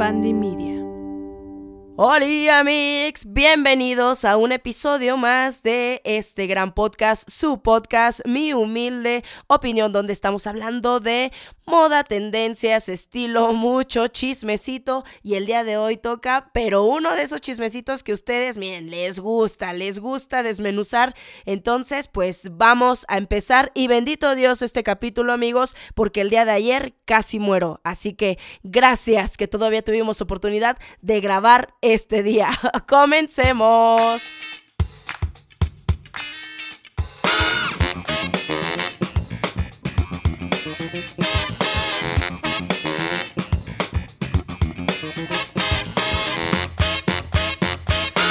Media. Hola amigos, bienvenidos a un episodio más de este gran podcast, su podcast, mi humilde opinión, donde estamos hablando de moda, tendencias, estilo, mucho chismecito y el día de hoy toca, pero uno de esos chismecitos que ustedes, miren, les gusta, les gusta desmenuzar. Entonces, pues vamos a empezar y bendito Dios este capítulo amigos, porque el día de ayer casi muero. Así que gracias que todavía tuvimos oportunidad de grabar este día. Comencemos.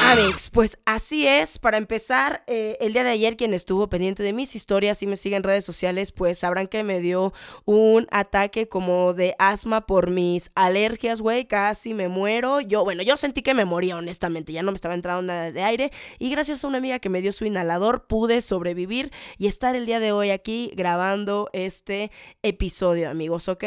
Amix, pues así es. Para empezar, eh, el día de ayer quien estuvo pendiente de mis historias y me sigue en redes sociales, pues sabrán que me dio un ataque como de asma por mis alergias, güey. Casi me muero. Yo, bueno, yo sentí que me moría, honestamente. Ya no me estaba entrando nada de aire. Y gracias a una amiga que me dio su inhalador, pude sobrevivir y estar el día de hoy aquí grabando este episodio, amigos, ¿ok?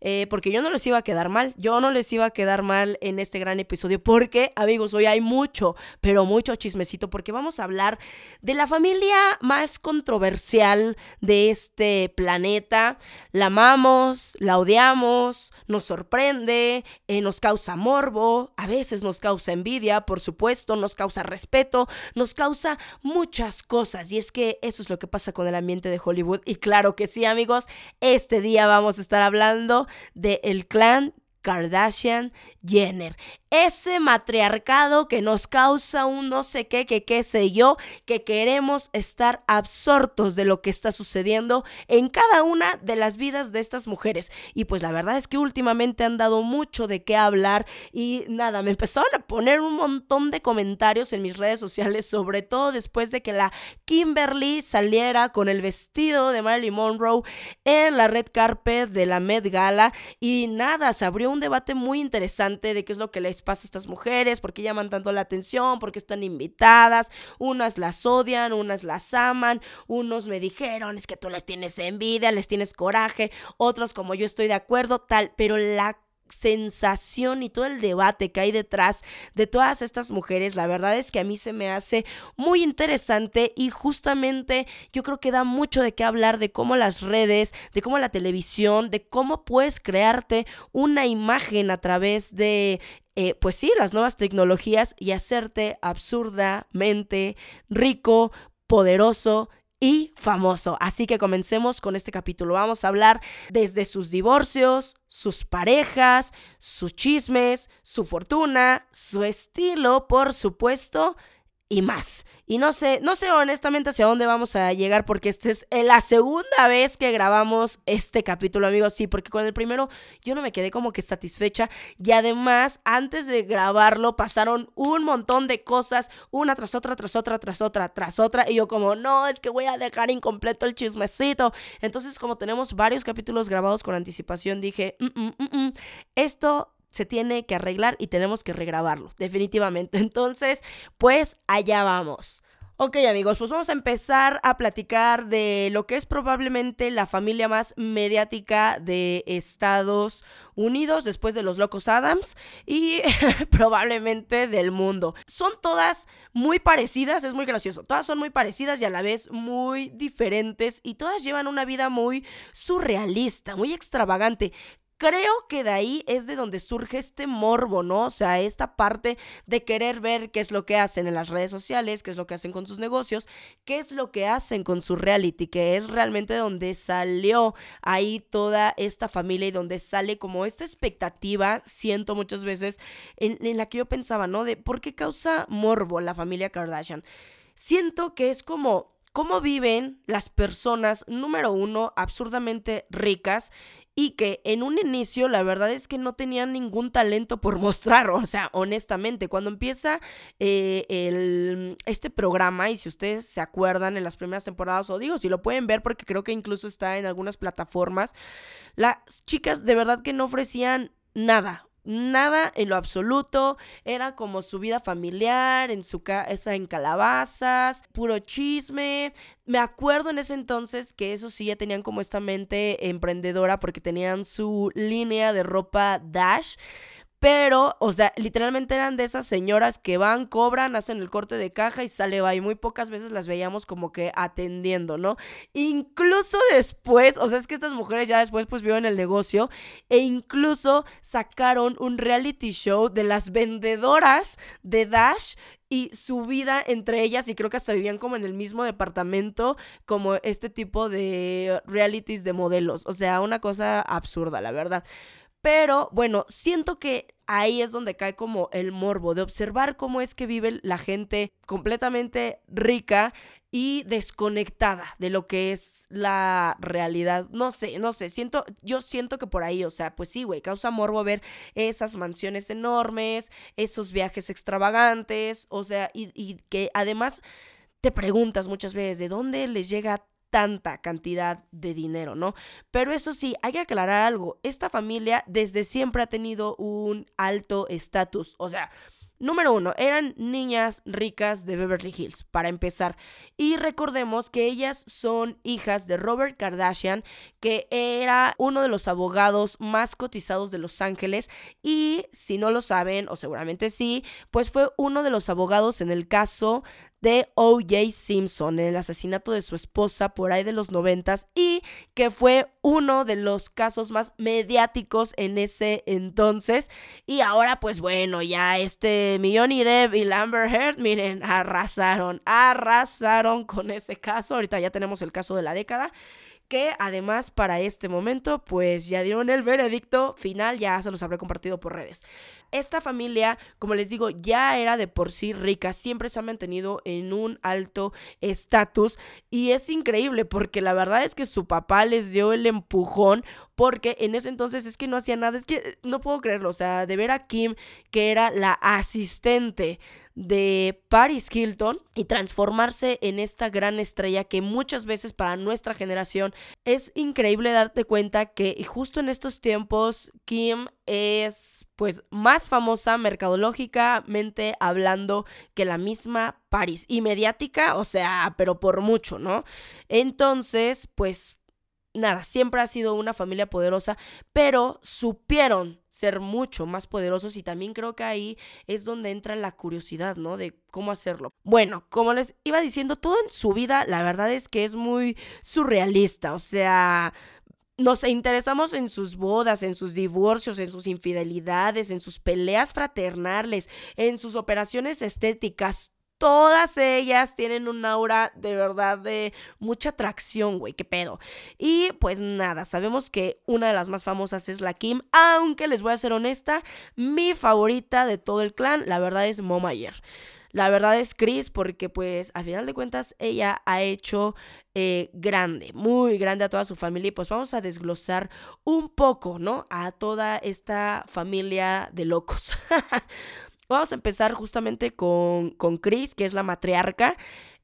Eh, porque yo no les iba a quedar mal. Yo no les iba a quedar mal en este gran episodio. Porque, amigos, hoy hay mucho pero mucho chismecito porque vamos a hablar de la familia más controversial de este planeta. La amamos, la odiamos, nos sorprende, eh, nos causa morbo, a veces nos causa envidia, por supuesto, nos causa respeto, nos causa muchas cosas y es que eso es lo que pasa con el ambiente de Hollywood y claro que sí amigos, este día vamos a estar hablando de el clan Kardashian Jenner ese matriarcado que nos causa un no sé qué, que qué sé yo, que queremos estar absortos de lo que está sucediendo en cada una de las vidas de estas mujeres. Y pues la verdad es que últimamente han dado mucho de qué hablar y nada, me empezaron a poner un montón de comentarios en mis redes sociales, sobre todo después de que la Kimberly saliera con el vestido de Marilyn Monroe en la red carpet de la Met Gala y nada, se abrió un debate muy interesante de qué es lo que les pasa a estas mujeres? ¿Por qué llaman tanto la atención? ¿Por qué están invitadas? Unas las odian, unas las aman, unos me dijeron, es que tú les tienes envidia, les tienes coraje, otros como yo estoy de acuerdo, tal, pero la sensación y todo el debate que hay detrás de todas estas mujeres, la verdad es que a mí se me hace muy interesante y justamente yo creo que da mucho de qué hablar de cómo las redes, de cómo la televisión, de cómo puedes crearte una imagen a través de eh, pues sí, las nuevas tecnologías y hacerte absurdamente rico, poderoso y famoso. Así que comencemos con este capítulo. Vamos a hablar desde sus divorcios, sus parejas, sus chismes, su fortuna, su estilo, por supuesto, y más. Y no sé, no sé honestamente hacia dónde vamos a llegar porque esta es la segunda vez que grabamos este capítulo, amigos. Sí, porque con el primero yo no me quedé como que satisfecha y además antes de grabarlo pasaron un montón de cosas, una tras otra, tras otra, tras otra, tras otra y yo como, no, es que voy a dejar incompleto el chismecito. Entonces como tenemos varios capítulos grabados con anticipación, dije, mm, mm, mm, esto se tiene que arreglar y tenemos que regrabarlo, definitivamente. Entonces, pues allá vamos. Ok amigos, pues vamos a empezar a platicar de lo que es probablemente la familia más mediática de Estados Unidos después de los locos Adams y probablemente del mundo. Son todas muy parecidas, es muy gracioso, todas son muy parecidas y a la vez muy diferentes y todas llevan una vida muy surrealista, muy extravagante creo que de ahí es de donde surge este morbo, ¿no? O sea, esta parte de querer ver qué es lo que hacen en las redes sociales, qué es lo que hacen con sus negocios, qué es lo que hacen con su reality, que es realmente donde salió ahí toda esta familia y donde sale como esta expectativa, siento muchas veces, en, en la que yo pensaba, ¿no? De por qué causa morbo la familia Kardashian. Siento que es como cómo viven las personas, número uno, absurdamente ricas y que en un inicio la verdad es que no tenían ningún talento por mostrar, o sea, honestamente, cuando empieza eh, el, este programa y si ustedes se acuerdan en las primeras temporadas, o digo, si lo pueden ver porque creo que incluso está en algunas plataformas, las chicas de verdad que no ofrecían nada, nada en lo absoluto, era como su vida familiar, en su casa en calabazas, puro chisme. Me acuerdo en ese entonces que eso sí ya tenían como esta mente emprendedora porque tenían su línea de ropa Dash. Pero, o sea, literalmente eran de esas señoras que van, cobran, hacen el corte de caja y sale va. Y muy pocas veces las veíamos como que atendiendo, ¿no? Incluso después, o sea, es que estas mujeres ya después pues vieron el negocio e incluso sacaron un reality show de las vendedoras de Dash y su vida entre ellas y creo que hasta vivían como en el mismo departamento como este tipo de realities de modelos. O sea, una cosa absurda, la verdad. Pero bueno, siento que ahí es donde cae como el morbo de observar cómo es que vive la gente completamente rica y desconectada de lo que es la realidad. No sé, no sé, siento, yo siento que por ahí, o sea, pues sí, güey, causa morbo ver esas mansiones enormes, esos viajes extravagantes, o sea, y, y que además te preguntas muchas veces de dónde les llega tanta cantidad de dinero, ¿no? Pero eso sí, hay que aclarar algo. Esta familia desde siempre ha tenido un alto estatus. O sea, Número uno, eran niñas ricas de Beverly Hills, para empezar. Y recordemos que ellas son hijas de Robert Kardashian, que era uno de los abogados más cotizados de Los Ángeles. Y si no lo saben, o seguramente sí, pues fue uno de los abogados en el caso de O.J. Simpson, el asesinato de su esposa por ahí de los noventas y que fue uno de los casos más mediáticos en ese entonces. Y ahora, pues bueno, ya este Millón y Depp y Lambert Heard, miren, arrasaron, arrasaron con ese caso. Ahorita ya tenemos el caso de la década que además para este momento pues ya dieron el veredicto final, ya se los habré compartido por redes. Esta familia, como les digo, ya era de por sí rica, siempre se ha mantenido en un alto estatus y es increíble porque la verdad es que su papá les dio el empujón porque en ese entonces es que no hacía nada, es que no puedo creerlo, o sea, de ver a Kim que era la asistente de Paris Hilton y transformarse en esta gran estrella que muchas veces para nuestra generación es increíble darte cuenta que justo en estos tiempos Kim es pues más famosa mercadológicamente hablando que la misma Paris y mediática, o sea, pero por mucho, ¿no? Entonces, pues nada, siempre ha sido una familia poderosa, pero supieron ser mucho más poderosos y también creo que ahí es donde entra la curiosidad, ¿no? De cómo hacerlo. Bueno, como les iba diciendo, todo en su vida, la verdad es que es muy surrealista, o sea... Nos interesamos en sus bodas, en sus divorcios, en sus infidelidades, en sus peleas fraternales, en sus operaciones estéticas todas ellas tienen un aura de verdad de mucha atracción, güey, qué pedo. Y pues nada, sabemos que una de las más famosas es la Kim, aunque les voy a ser honesta, mi favorita de todo el clan, la verdad es Momayer. La verdad es Chris porque pues a final de cuentas ella ha hecho eh, grande, muy grande a toda su familia y pues vamos a desglosar un poco, ¿no? A toda esta familia de locos. Vamos a empezar justamente con, con Chris, que es la matriarca.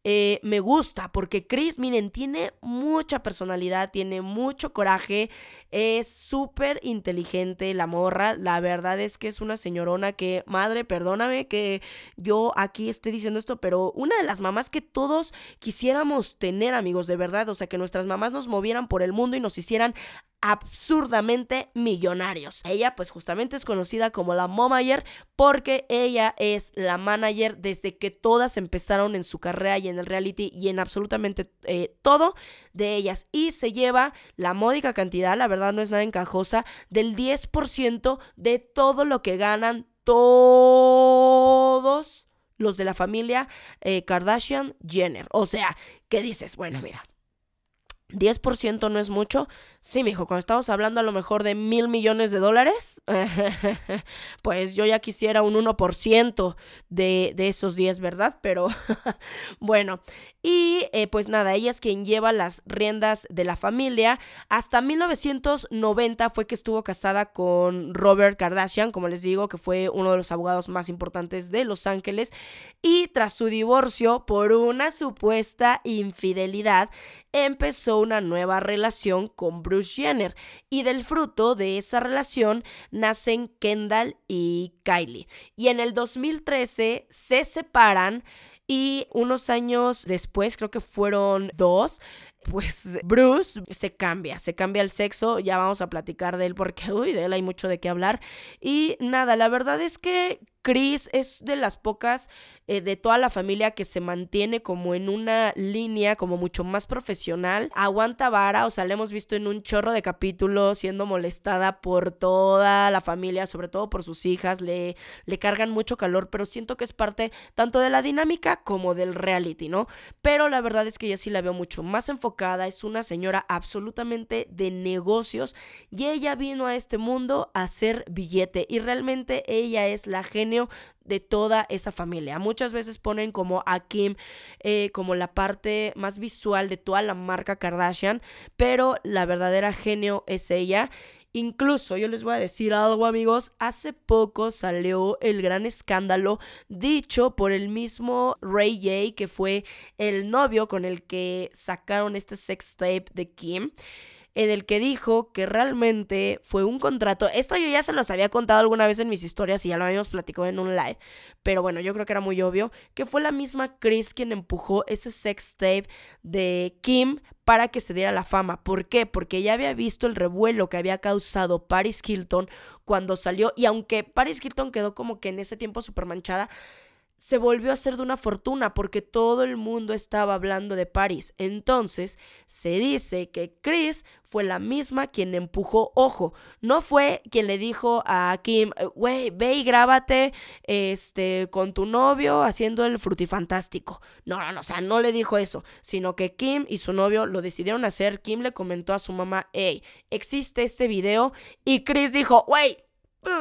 Eh, me gusta porque Chris, miren, tiene mucha personalidad, tiene mucho coraje, es súper inteligente la morra, la verdad es que es una señorona que, madre, perdóname que yo aquí esté diciendo esto, pero una de las mamás que todos quisiéramos tener, amigos, de verdad, o sea, que nuestras mamás nos movieran por el mundo y nos hicieran absurdamente millonarios. Ella pues justamente es conocida como la Momayer porque ella es la manager desde que todas empezaron en su carrera y en el reality y en absolutamente eh, todo de ellas y se lleva la módica cantidad, la verdad no es nada encajosa, del 10% de todo lo que ganan todos los de la familia eh, Kardashian Jenner. O sea, ¿qué dices? Bueno, mira. 10% no es mucho. Sí, mijo, cuando estamos hablando a lo mejor de mil millones de dólares, pues yo ya quisiera un 1% de, de esos 10, ¿verdad? Pero bueno, y eh, pues nada, ella es quien lleva las riendas de la familia. Hasta 1990 fue que estuvo casada con Robert Kardashian, como les digo, que fue uno de los abogados más importantes de Los Ángeles. Y tras su divorcio por una supuesta infidelidad, empezó una nueva relación con Bruce Jenner. Y del fruto de esa relación nacen Kendall y Kylie. Y en el 2013 se separan Y unos años después, creo que fueron dos, pues Bruce se cambia, se cambia el sexo, ya vamos a platicar de él porque, uy, de él hay mucho de qué hablar. Y nada, la verdad es que Chris es de las pocas eh, de toda la familia que se mantiene como en una línea como mucho más profesional. Aguanta vara, o sea, la hemos visto en un chorro de capítulos siendo molestada por toda la familia, sobre todo por sus hijas, le, le cargan mucho calor, pero siento que es parte tanto de la dinámica como del reality, ¿no? Pero la verdad es que yo sí la veo mucho más enfocada, es una señora absolutamente de negocios y ella vino a este mundo a hacer billete y realmente ella es la genio de toda esa familia. Muchas veces ponen como a Kim eh, como la parte más visual de toda la marca Kardashian, pero la verdadera genio es ella. Incluso yo les voy a decir algo amigos, hace poco salió el gran escándalo dicho por el mismo Ray J, que fue el novio con el que sacaron este sex tape de Kim en el que dijo que realmente fue un contrato. Esto yo ya se los había contado alguna vez en mis historias y ya lo habíamos platicado en un live. Pero bueno, yo creo que era muy obvio que fue la misma Chris quien empujó ese sex tape de Kim para que se diera la fama. ¿Por qué? Porque ya había visto el revuelo que había causado Paris Hilton cuando salió. Y aunque Paris Hilton quedó como que en ese tiempo súper manchada, se volvió a hacer de una fortuna porque todo el mundo estaba hablando de Paris. Entonces, se dice que Chris fue la misma quien empujó, ojo, no fue quien le dijo a Kim, güey, ve y grábate este, con tu novio haciendo el frutifantástico. No, no, no, o sea, no le dijo eso, sino que Kim y su novio lo decidieron hacer. Kim le comentó a su mamá, hey, existe este video y Chris dijo, güey,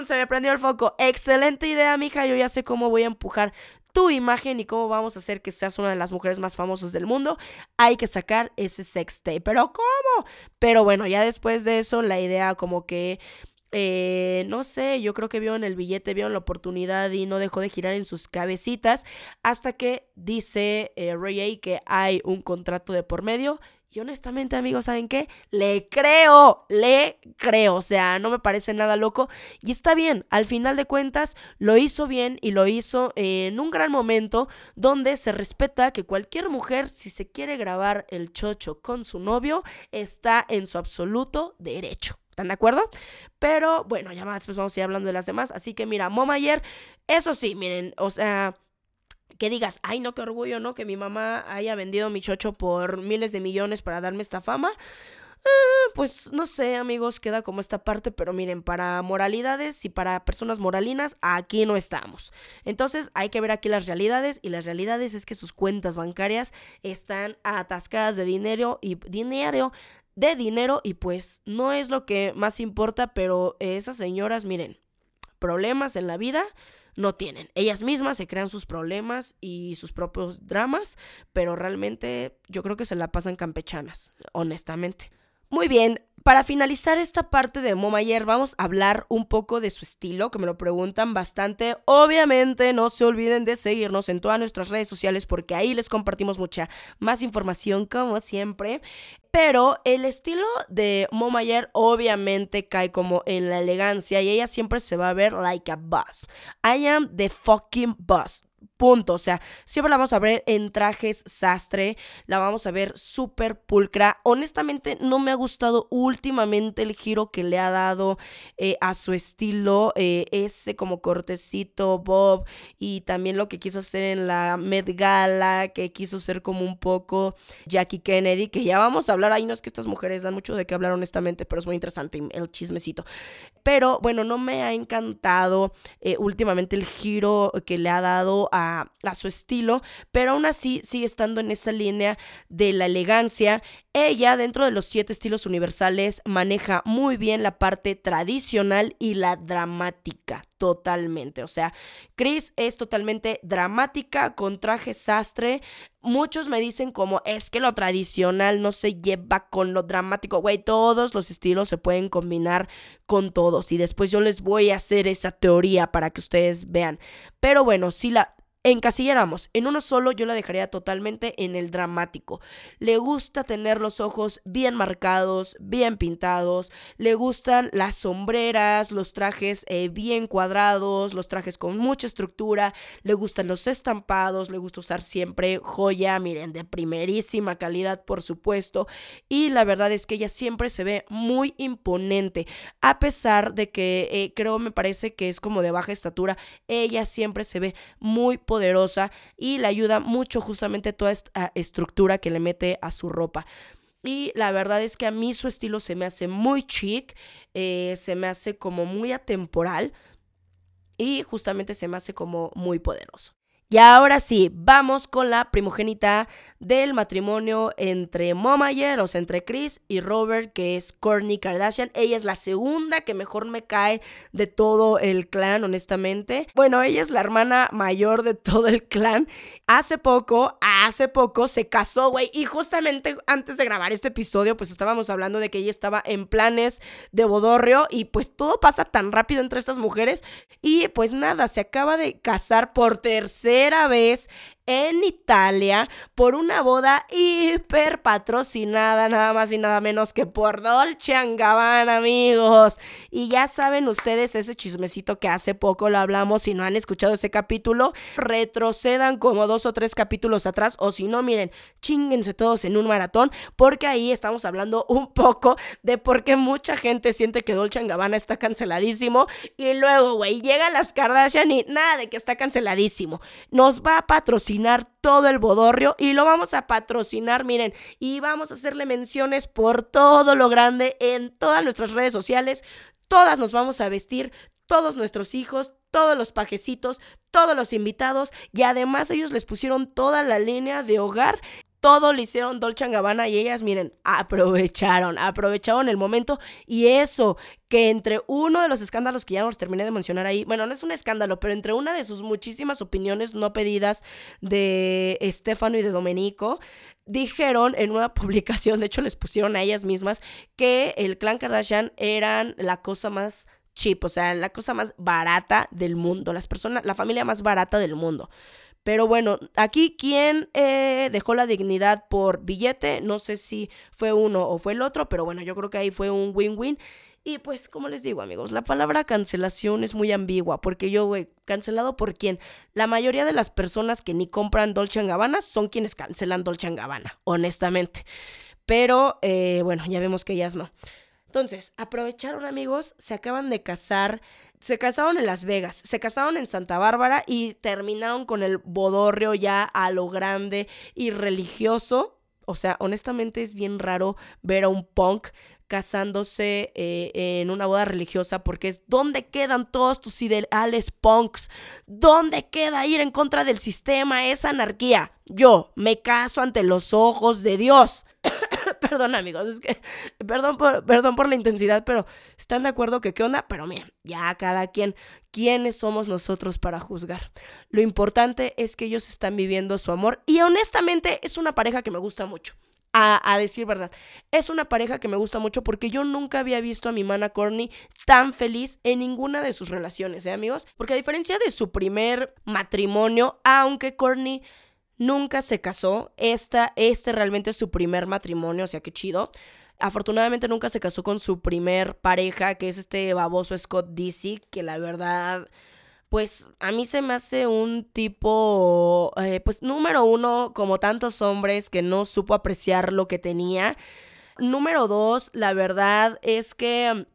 se me prendió el foco. Excelente idea, mija. Yo ya sé cómo voy a empujar tu imagen y cómo vamos a hacer que seas una de las mujeres más famosas del mundo. Hay que sacar ese sex tape. Pero ¿cómo? Pero bueno, ya después de eso, la idea como que... Eh, no sé, yo creo que vio en el billete, vio en la oportunidad y no dejó de girar en sus cabecitas hasta que dice eh, Ray A que hay un contrato de por medio y honestamente, amigos, ¿saben qué? Le creo, le creo. O sea, no me parece nada loco. Y está bien, al final de cuentas, lo hizo bien y lo hizo en un gran momento donde se respeta que cualquier mujer, si se quiere grabar el chocho con su novio, está en su absoluto derecho. ¿Están de acuerdo? Pero bueno, ya más después vamos a ir hablando de las demás. Así que mira, Momayer, eso sí, miren, o sea que digas, ay, no, qué orgullo, ¿no? Que mi mamá haya vendido mi chocho por miles de millones para darme esta fama. Ah, pues no sé, amigos, queda como esta parte, pero miren, para moralidades y para personas moralinas, aquí no estamos. Entonces hay que ver aquí las realidades y las realidades es que sus cuentas bancarias están atascadas de dinero y dinero de dinero y pues no es lo que más importa, pero esas señoras, miren, problemas en la vida no tienen. Ellas mismas se crean sus problemas y sus propios dramas, pero realmente yo creo que se la pasan campechanas, honestamente. Muy bien, para finalizar esta parte de Momayer, vamos a hablar un poco de su estilo, que me lo preguntan bastante. Obviamente, no se olviden de seguirnos en todas nuestras redes sociales porque ahí les compartimos mucha más información, como siempre. Pero el estilo de Momayer obviamente cae como en la elegancia y ella siempre se va a ver like a boss. I am the fucking boss. Punto. O sea, siempre la vamos a ver en trajes sastre. La vamos a ver súper pulcra. Honestamente, no me ha gustado últimamente el giro que le ha dado eh, a su estilo. Eh, ese como cortecito Bob. Y también lo que quiso hacer en la Met Gala. Que quiso ser como un poco Jackie Kennedy. Que ya vamos a hablar. Ahí no es que estas mujeres dan mucho de qué hablar, honestamente. Pero es muy interesante el chismecito. Pero bueno, no me ha encantado eh, últimamente el giro que le ha dado a, su estilo, pero aún así sigue estando en esa línea de la elegancia. Ella, dentro de los siete estilos universales, maneja muy bien la parte tradicional y la dramática, totalmente. O sea, Chris es totalmente dramática, con traje sastre. Muchos me dicen como es que lo tradicional no se lleva con lo dramático. Güey, todos los estilos se pueden combinar con todos. Y después yo les voy a hacer esa teoría para que ustedes vean. Pero bueno, sí la encasilláramos. En uno solo, yo la dejaría totalmente en el dramático. Le gusta tener los ojos bien marcados, bien pintados, le gustan las sombreras, los trajes eh, bien cuadrados, los trajes con mucha estructura, le gustan los estampados, le gusta usar siempre joya, miren, de primerísima calidad, por supuesto, y la verdad es que ella siempre se ve muy imponente, a pesar de que eh, creo, me parece que es como de baja estatura, ella siempre se ve muy y le ayuda mucho justamente toda esta estructura que le mete a su ropa. Y la verdad es que a mí su estilo se me hace muy chic, eh, se me hace como muy atemporal y justamente se me hace como muy poderoso. Y ahora sí, vamos con la primogénita del matrimonio entre Momayer, o sea, entre Chris y Robert, que es Kourtney Kardashian. Ella es la segunda que mejor me cae de todo el clan, honestamente. Bueno, ella es la hermana mayor de todo el clan. Hace poco, hace poco se casó, güey. Y justamente antes de grabar este episodio, pues estábamos hablando de que ella estaba en planes de bodorrio y pues todo pasa tan rápido entre estas mujeres. Y pues nada, se acaba de casar por tercera vez en Italia por una boda hiper patrocinada, nada más y nada menos que por Dolce Gabbana, amigos. Y ya saben ustedes ese chismecito que hace poco lo hablamos, si no han escuchado ese capítulo, retrocedan como dos o tres capítulos atrás, o si no, miren, chinguense todos en un maratón, porque ahí estamos hablando un poco de por qué mucha gente siente que Dolce Gabbana está canceladísimo, y luego, güey, llegan las Kardashian y nada de que está canceladísimo. Nos va a patrocinar todo el bodorrio y lo vamos a patrocinar, miren, y vamos a hacerle menciones por todo lo grande en todas nuestras redes sociales. Todas nos vamos a vestir, todos nuestros hijos, todos los pajecitos, todos los invitados y además ellos les pusieron toda la línea de hogar todo lo hicieron Dolce Gabbana y ellas, miren, aprovecharon, aprovecharon el momento y eso, que entre uno de los escándalos que ya nos terminé de mencionar ahí, bueno, no es un escándalo, pero entre una de sus muchísimas opiniones no pedidas de Estefano y de Domenico, dijeron en una publicación, de hecho les pusieron a ellas mismas, que el clan Kardashian eran la cosa más cheap, o sea, la cosa más barata del mundo, las personas, la familia más barata del mundo. Pero bueno, aquí quien eh, dejó la dignidad por billete, no sé si fue uno o fue el otro, pero bueno, yo creo que ahí fue un win-win. Y pues, como les digo, amigos, la palabra cancelación es muy ambigua, porque yo, güey, cancelado por quién? La mayoría de las personas que ni compran Dolce Gabbana son quienes cancelan Dolce Gabbana, honestamente. Pero, eh, bueno, ya vemos que ellas no. Entonces, aprovecharon, amigos, se acaban de casar se casaron en Las Vegas, se casaron en Santa Bárbara y terminaron con el bodorrio ya a lo grande y religioso. O sea, honestamente es bien raro ver a un punk casándose eh, en una boda religiosa porque es donde quedan todos tus ideales punks, dónde queda ir en contra del sistema, esa anarquía. Yo me caso ante los ojos de Dios. Perdón amigos, es que, perdón por, perdón por la intensidad, pero ¿están de acuerdo que qué onda? Pero miren, ya cada quien, ¿quiénes somos nosotros para juzgar? Lo importante es que ellos están viviendo su amor y honestamente es una pareja que me gusta mucho. A, decir verdad. Es una pareja que me gusta mucho porque yo nunca había visto a mi mana Corny tan feliz en ninguna de sus relaciones, ¿eh, amigos? Porque a diferencia de su primer matrimonio, aunque Corny nunca se casó. Esta, este realmente es su primer matrimonio, o sea, qué chido. Afortunadamente nunca se casó con su primer pareja, que es este baboso Scott Dizzy, que la verdad, pues a mí se me hace un tipo, eh, pues número uno, como tantos hombres que no supo apreciar lo que tenía. Número dos, la verdad es que,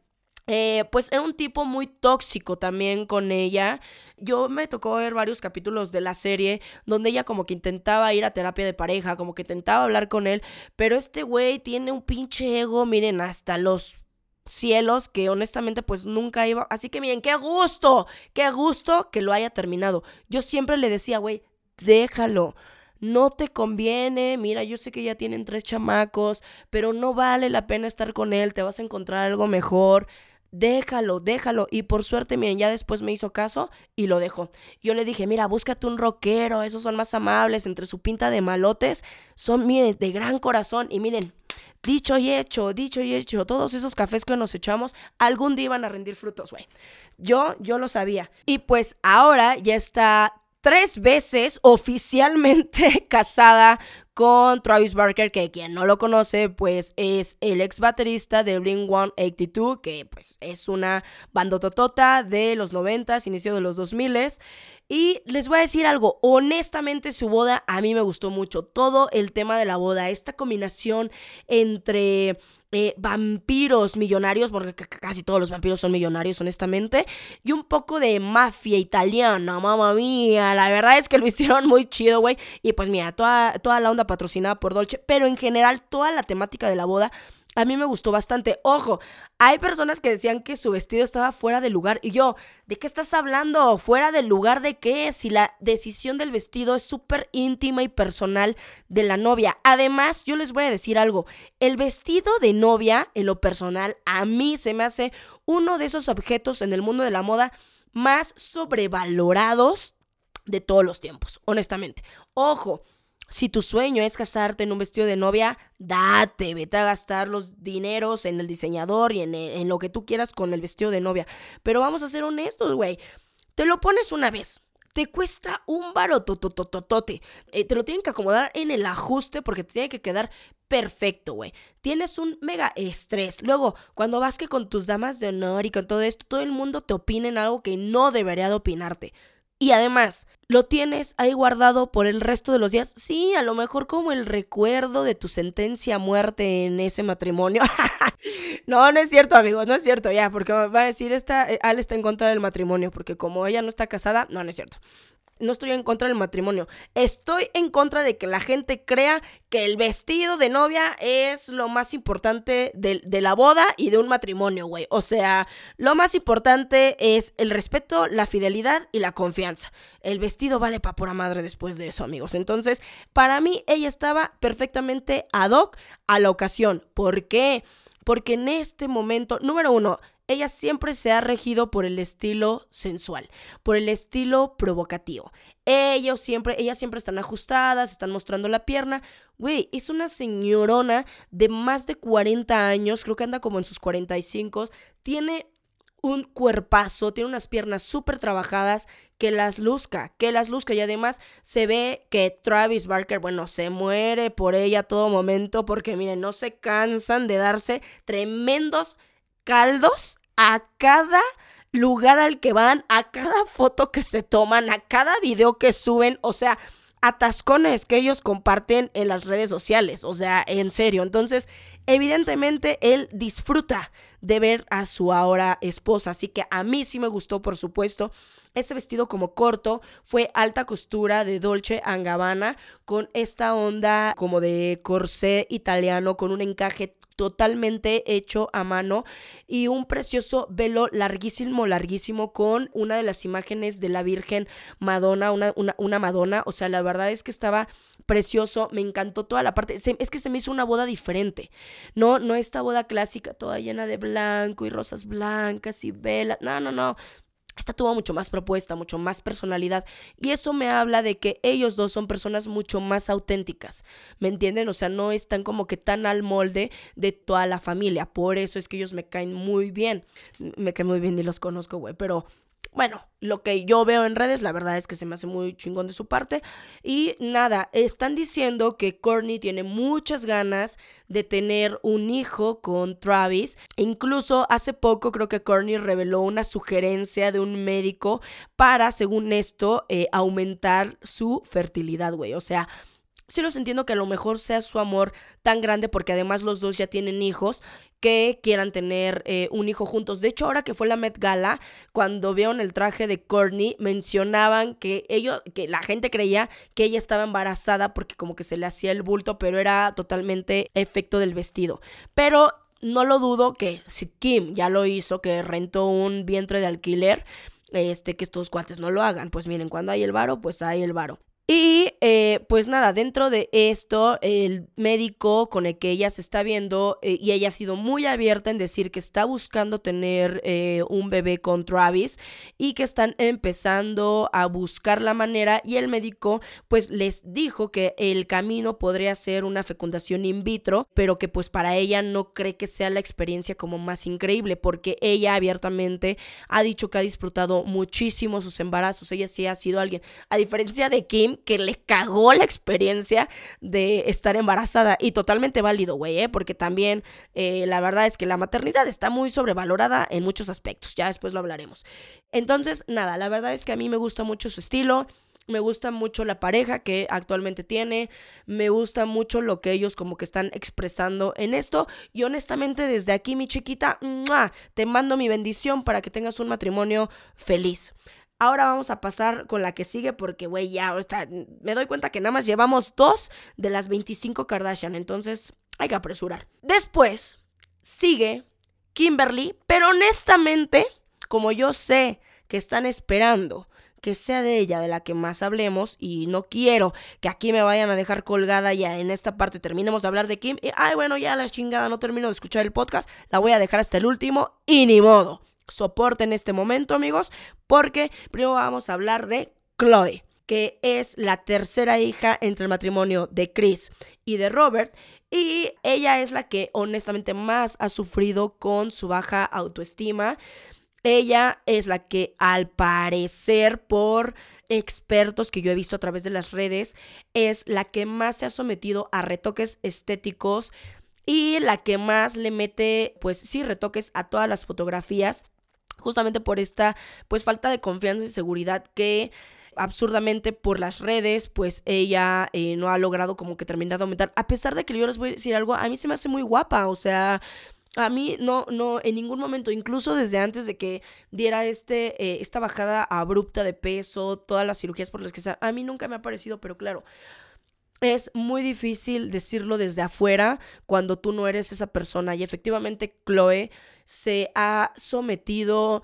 eh, pues era un tipo muy tóxico también con ella yo me tocó ver varios capítulos de la serie donde ella como que intentaba ir a terapia de pareja, como que intentaba hablar con él, pero este güey tiene un pinche ego, miren, hasta los cielos que honestamente pues nunca iba. Así que miren, qué gusto, qué gusto que lo haya terminado. Yo siempre le decía, güey, déjalo. No te conviene, mira, yo sé que ya tienen tres chamacos, pero no vale la pena estar con él, te vas a encontrar algo mejor déjalo, déjalo. Y por suerte, miren, ya después me hizo caso y lo dejó. Yo le dije, mira, búscate un rockero, esos son más amables, entre su pinta de malotes, son, miren, de gran corazón. Y miren, dicho y hecho, dicho y hecho, todos esos cafés que nos echamos, algún día iban a rendir frutos, güey. Yo, yo lo sabía. Y pues ahora ya está tres veces oficialmente casada con Travis Barker, que quien no lo conoce, pues es el ex baterista de Ring 182, que pues es una bandototota de los 90 inicio de los 2000 y les voy a decir algo, honestamente su boda a mí me gustó mucho. Todo el tema de la boda, esta combinación entre eh, vampiros millonarios, porque casi todos los vampiros son millonarios, honestamente, y un poco de mafia italiana, mamá mía. La verdad es que lo hicieron muy chido, güey. Y pues mira, toda, toda la onda patrocinada por Dolce, pero en general toda la temática de la boda a mí me gustó bastante. Ojo, hay personas que decían que su vestido estaba fuera de lugar. Y yo, ¿de qué estás hablando? ¿Fuera del lugar de qué? Si la decisión del vestido es súper íntima y personal de la novia. Además, yo les voy a decir algo. El vestido de novia, en lo personal, a mí se me hace uno de esos objetos en el mundo de la moda más sobrevalorados de todos los tiempos, honestamente. Ojo, si tu sueño es casarte en un vestido de novia, date, vete a gastar los dineros en el diseñador y en, lo que tú quieras con el vestido de novia. Pero vamos a ser honestos, güey. Te lo pones una vez. Te cuesta un barototototote. Eh, te lo tienen que acomodar en el ajuste porque te tiene que quedar perfecto, güey. Tienes un mega estrés. Luego, cuando vas que con tus damas de honor y con todo esto, todo el mundo te opina en algo que no debería de opinarte. Y además, lo tienes ahí guardado por el resto de los días. Sí, a lo mejor como el recuerdo de tu sentencia a muerte en ese matrimonio. no, no es cierto, amigos, no es cierto, ya, porque va a decir, esta, eh, Al está en contra del matrimonio, porque como ella no está casada, no, no es cierto no estoy en contra del matrimonio. Estoy en contra de que la gente crea que el vestido de novia es lo más importante de, la boda y de un matrimonio, güey. O sea, lo más importante es el respeto, la fidelidad y la confianza. El vestido vale pa' pura madre después de eso, amigos. Entonces, para mí, ella estaba perfectamente ad hoc a la ocasión. ¿Por qué? Porque en este momento, número uno, ella siempre se ha regido por el estilo sensual, por el estilo provocativo. Ellos siempre, ellas siempre están ajustadas, están mostrando la pierna. Güey, es una señorona de más de 40 años, creo que anda como en sus 45. Tiene un cuerpazo, tiene unas piernas súper trabajadas, que las luzca, que las luzca. Y además se ve que Travis Barker, bueno, se muere por ella a todo momento, porque miren, no se cansan de darse tremendos caldos a cada lugar al que van, a cada foto que se toman, a cada video que suben, o sea, atascones que ellos comparten en las redes sociales, o sea, en serio. Entonces, evidentemente, él disfruta de ver a su ahora esposa, así que a mí sí me gustó, por supuesto. Ese vestido como corto fue alta costura de Dolce Gabbana con esta onda como de corsé italiano con un encaje totalmente hecho a mano y un precioso velo larguísimo, larguísimo con una de las imágenes de la Virgen Madonna, una, una, Madonna, o sea, la verdad es que estaba precioso, me encantó toda la parte, es que se me hizo una boda diferente, no, no esta boda clásica toda llena de blanco y rosas blancas y velas, no, no, no, esta tuvo mucho más propuesta, mucho más personalidad. Y eso me habla de que ellos dos son personas mucho más auténticas. ¿Me entienden? O sea, no están como que tan al molde de toda la familia. Por eso es que ellos me caen muy bien. Me caen muy bien y los conozco, güey. Pero bueno, lo que yo veo en redes, la verdad es que se me hace muy chingón de su parte. Y nada, están diciendo que Courtney tiene muchas ganas de tener un hijo con Travis. Incluso hace poco creo que Courtney reveló una sugerencia de un médico para, según esto, eh, aumentar su fertilidad, güey. O sea, sí los entiendo que a lo mejor sea su amor tan grande porque además los dos ya tienen hijos que quieran tener eh, un hijo juntos. De hecho, ahora que fue la Met Gala, cuando vieron el traje de Courtney, mencionaban que ellos, que la gente creía que ella estaba embarazada porque como que se le hacía el bulto, pero era totalmente efecto del vestido. Pero no lo dudo que si Kim ya lo hizo, que rentó un vientre de alquiler, este, que estos cuates no lo hagan. Pues miren, cuando hay el varo, pues hay el varo. Y eh, pues nada, dentro de esto, el médico con el que ella se está viendo, eh, y ella ha sido muy abierta en decir que está buscando tener eh, un bebé con Travis y que están empezando a buscar la manera y el médico pues les dijo que el camino podría ser una fecundación in vitro, pero que pues para ella no cree que sea la experiencia como más increíble porque ella abiertamente ha dicho que ha disfrutado muchísimo sus embarazos, ella sí ha sido alguien, a diferencia de Kim, que le cagó la experiencia de estar embarazada. Y totalmente válido, güey, ¿eh? Porque también eh, la verdad es que la maternidad está muy sobrevalorada en muchos aspectos. Ya después lo hablaremos. Entonces, nada, la verdad es que a mí me gusta mucho su estilo. Me gusta mucho la pareja que actualmente tiene. Me gusta mucho lo que ellos como que están expresando en esto. Y honestamente, desde aquí, mi chiquita, te mando mi bendición para que tengas un matrimonio feliz. Ahora vamos a pasar con la que sigue porque, güey, ya, o sea, me doy cuenta que nada más llevamos dos de las 25 Kardashian, entonces hay que apresurar. Después sigue Kimberly, pero honestamente, como yo sé que están esperando que sea de ella de la que más hablemos y no quiero que aquí me vayan a dejar colgada ya en esta parte terminemos de hablar de Kim y ay bueno ya la chingada no termino de escuchar el podcast la voy a dejar hasta el último y ni modo soporte en este momento, amigos, porque primero vamos a hablar de Chloe, que es la tercera hija entre el matrimonio de Chris y de Robert. Y ella es la que honestamente más ha sufrido con su baja autoestima. Ella es la que al parecer por expertos que yo he visto a través de las redes es la que más se ha sometido a retoques estéticos y la que más le mete pues sí retoques a todas las fotografías justamente por esta pues falta de confianza y seguridad que absurdamente por las redes, pues ella eh, no ha logrado como que terminar de aumentar. A pesar de que yo les voy a decir algo, a mí se me hace muy guapa, o sea, a mí no, no, en ningún momento, incluso desde antes de que diera este, eh, esta bajada abrupta de peso, todas las cirugías por las que sea, a mí nunca me ha parecido, pero claro, es muy difícil decirlo desde afuera cuando tú no eres esa persona. Y efectivamente, Chloe se ha sometido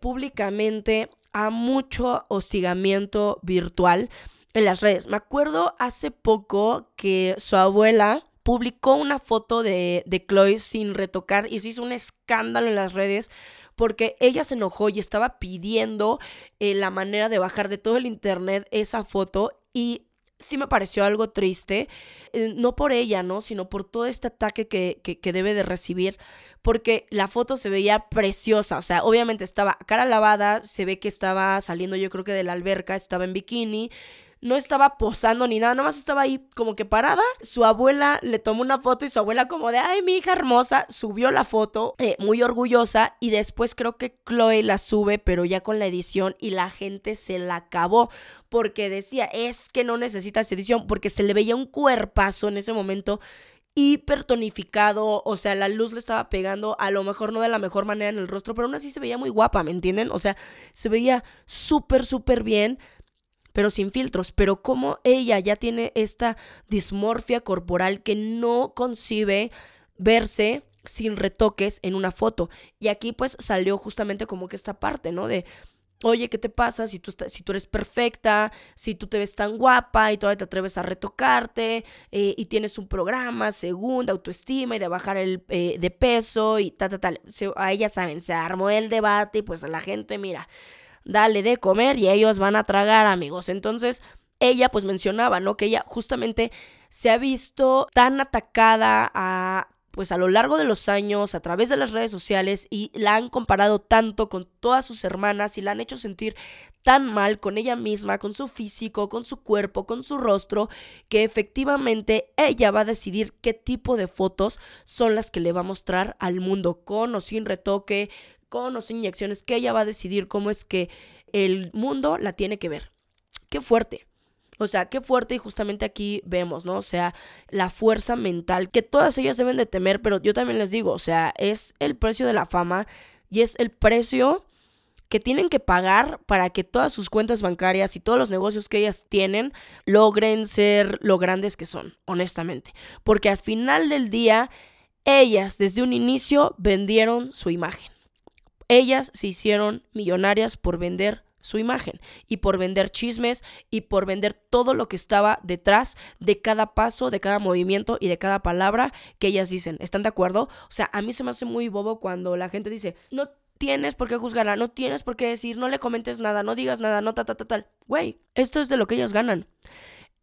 públicamente a mucho hostigamiento virtual en las redes. Me acuerdo hace poco que su abuela publicó una foto de, Chloe sin retocar y se hizo un escándalo en las redes porque ella se enojó y estaba pidiendo eh, la manera de bajar de todo el internet esa foto y sí me pareció algo triste, eh, no por ella, ¿no? Sino por todo este ataque que, que, que, debe de recibir, porque la foto se veía preciosa, o sea, obviamente estaba cara lavada, se ve que estaba saliendo yo creo que de la alberca, estaba en bikini, no estaba posando ni nada, nada más estaba ahí como que parada. Su abuela le tomó una foto y su abuela como de, ay, mi hija hermosa, subió la foto eh, muy orgullosa y después creo que Chloe la sube, pero ya con la edición y la gente se la acabó porque decía, es que no necesitas edición porque se le veía un cuerpazo en ese momento hipertonificado, o sea, la luz le estaba pegando, a lo mejor no de la mejor manera en el rostro, pero aún así se veía muy guapa, ¿me entienden? O sea, se veía súper, súper bien pero sin filtros. Pero como ella ya tiene esta dismorfia corporal que no concibe verse sin retoques en una foto. Y aquí pues salió justamente como que esta parte, ¿no? De, oye, ¿qué te pasa si tú, si tú eres perfecta, si tú te ves tan guapa y todavía te atreves a retocarte eh, y tienes un programa según de autoestima y de bajar el eh, de peso y tal, tal, tal. a ella saben, se armó el debate y pues la gente, mira, dale de comer y ellos van a tragar, amigos. Entonces, ella pues mencionaba, ¿no? Que ella justamente se ha visto tan atacada a pues a lo largo de los años, a través de las redes sociales, y la han comparado tanto con todas sus hermanas y la han hecho sentir tan mal con ella misma, con su físico, con su cuerpo, con su rostro, que efectivamente ella va a decidir qué tipo de fotos son las que le va a mostrar al mundo, con o sin retoque, con o sin inyecciones, que ella va a decidir cómo es que el mundo la tiene que ver. Qué fuerte. O sea, qué fuerte y justamente aquí vemos, ¿no? O sea, la fuerza mental que todas ellas deben de temer, pero yo también les digo, o sea, es el precio de la fama y es el precio que tienen que pagar para que todas sus cuentas bancarias y todos los negocios que ellas tienen logren ser lo grandes que son, honestamente. Porque al final del día, ellas desde un inicio vendieron su imagen. Ellas se hicieron millonarias por vender su imagen y por vender chismes y por vender todo lo que estaba detrás de cada paso, de cada movimiento y de cada palabra que ellas dicen. ¿Están de acuerdo? O sea, a mí se me hace muy bobo cuando la gente dice, no tienes por qué juzgarla, no tienes por qué decir, no le comentes nada, no digas nada, no ta, ta, ta, tal. Güey, esto es de lo que ellas ganan.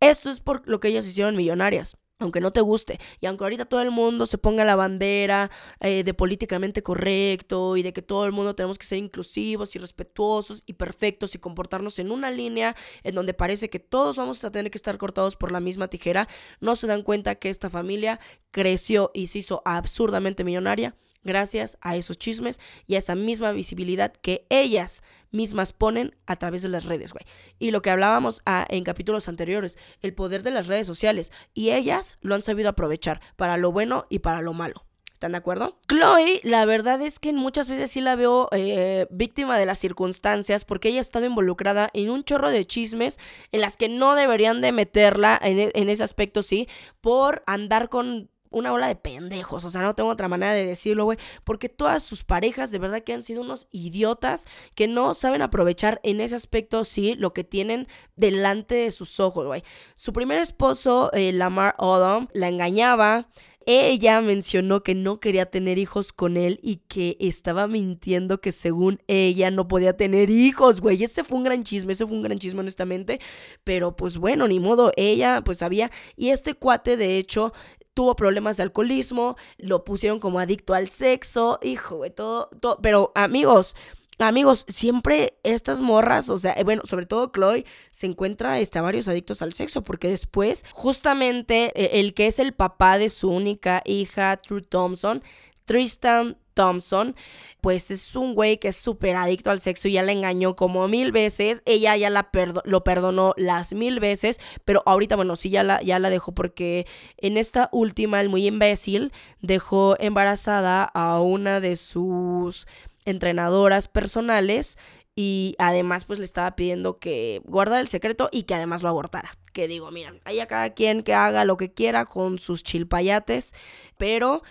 Esto es por lo que ellas hicieron millonarias aunque no te guste, y aunque ahorita todo el mundo se ponga la bandera eh, de políticamente correcto y de que todo el mundo tenemos que ser inclusivos y respetuosos y perfectos y comportarnos en una línea en donde parece que todos vamos a tener que estar cortados por la misma tijera, no se dan cuenta que esta familia creció y se hizo absurdamente millonaria gracias a esos chismes y a esa misma visibilidad que ellas mismas ponen a través de las redes, güey. Y lo que hablábamos ah, en capítulos anteriores, el poder de las redes sociales. Y ellas lo han sabido aprovechar para lo bueno y para lo malo. ¿Están de acuerdo? Chloe, la verdad es que muchas veces sí la veo eh, víctima de las circunstancias porque ella ha estado involucrada en un chorro de chismes en las que no deberían de meterla en, en ese aspecto, sí, por andar con una ola de pendejos. O sea, no tengo otra manera de decirlo, güey. Porque todas sus parejas de verdad que han sido unos idiotas que no saben aprovechar en ese aspecto, sí, lo que tienen delante de sus ojos, güey. Su primer esposo, eh, Lamar Odom, la engañaba. Ella mencionó que no quería tener hijos con él y que estaba mintiendo que según ella no podía tener hijos, güey. Ese fue un gran chisme, ese fue un gran chisme honestamente. Pero pues bueno, ni modo, ella pues sabía. Y este cuate de hecho tuvo problemas de alcoholismo, lo pusieron como adicto al sexo, hijo, güey, todo, todo. Pero amigos, amigos, siempre estas morras, o sea, bueno, sobre todo Chloe, se encuentra este, a varios adictos al sexo, porque después, justamente, e, el que es el papá de su única hija, True Thompson, Tristan Thompson, pues es un güey que es súper adicto al sexo y ya la engañó como mil veces. Ella ya la lo perdonó las mil veces, pero ahorita, bueno, sí, ya la, ya la dejó porque en esta última, el muy imbécil, dejó embarazada a una de sus entrenadoras personales y además pues le estaba pidiendo que guardara el secreto y que además lo abortara. Que digo, mira, hay a cada quien que haga lo que quiera con sus chilpayates, pero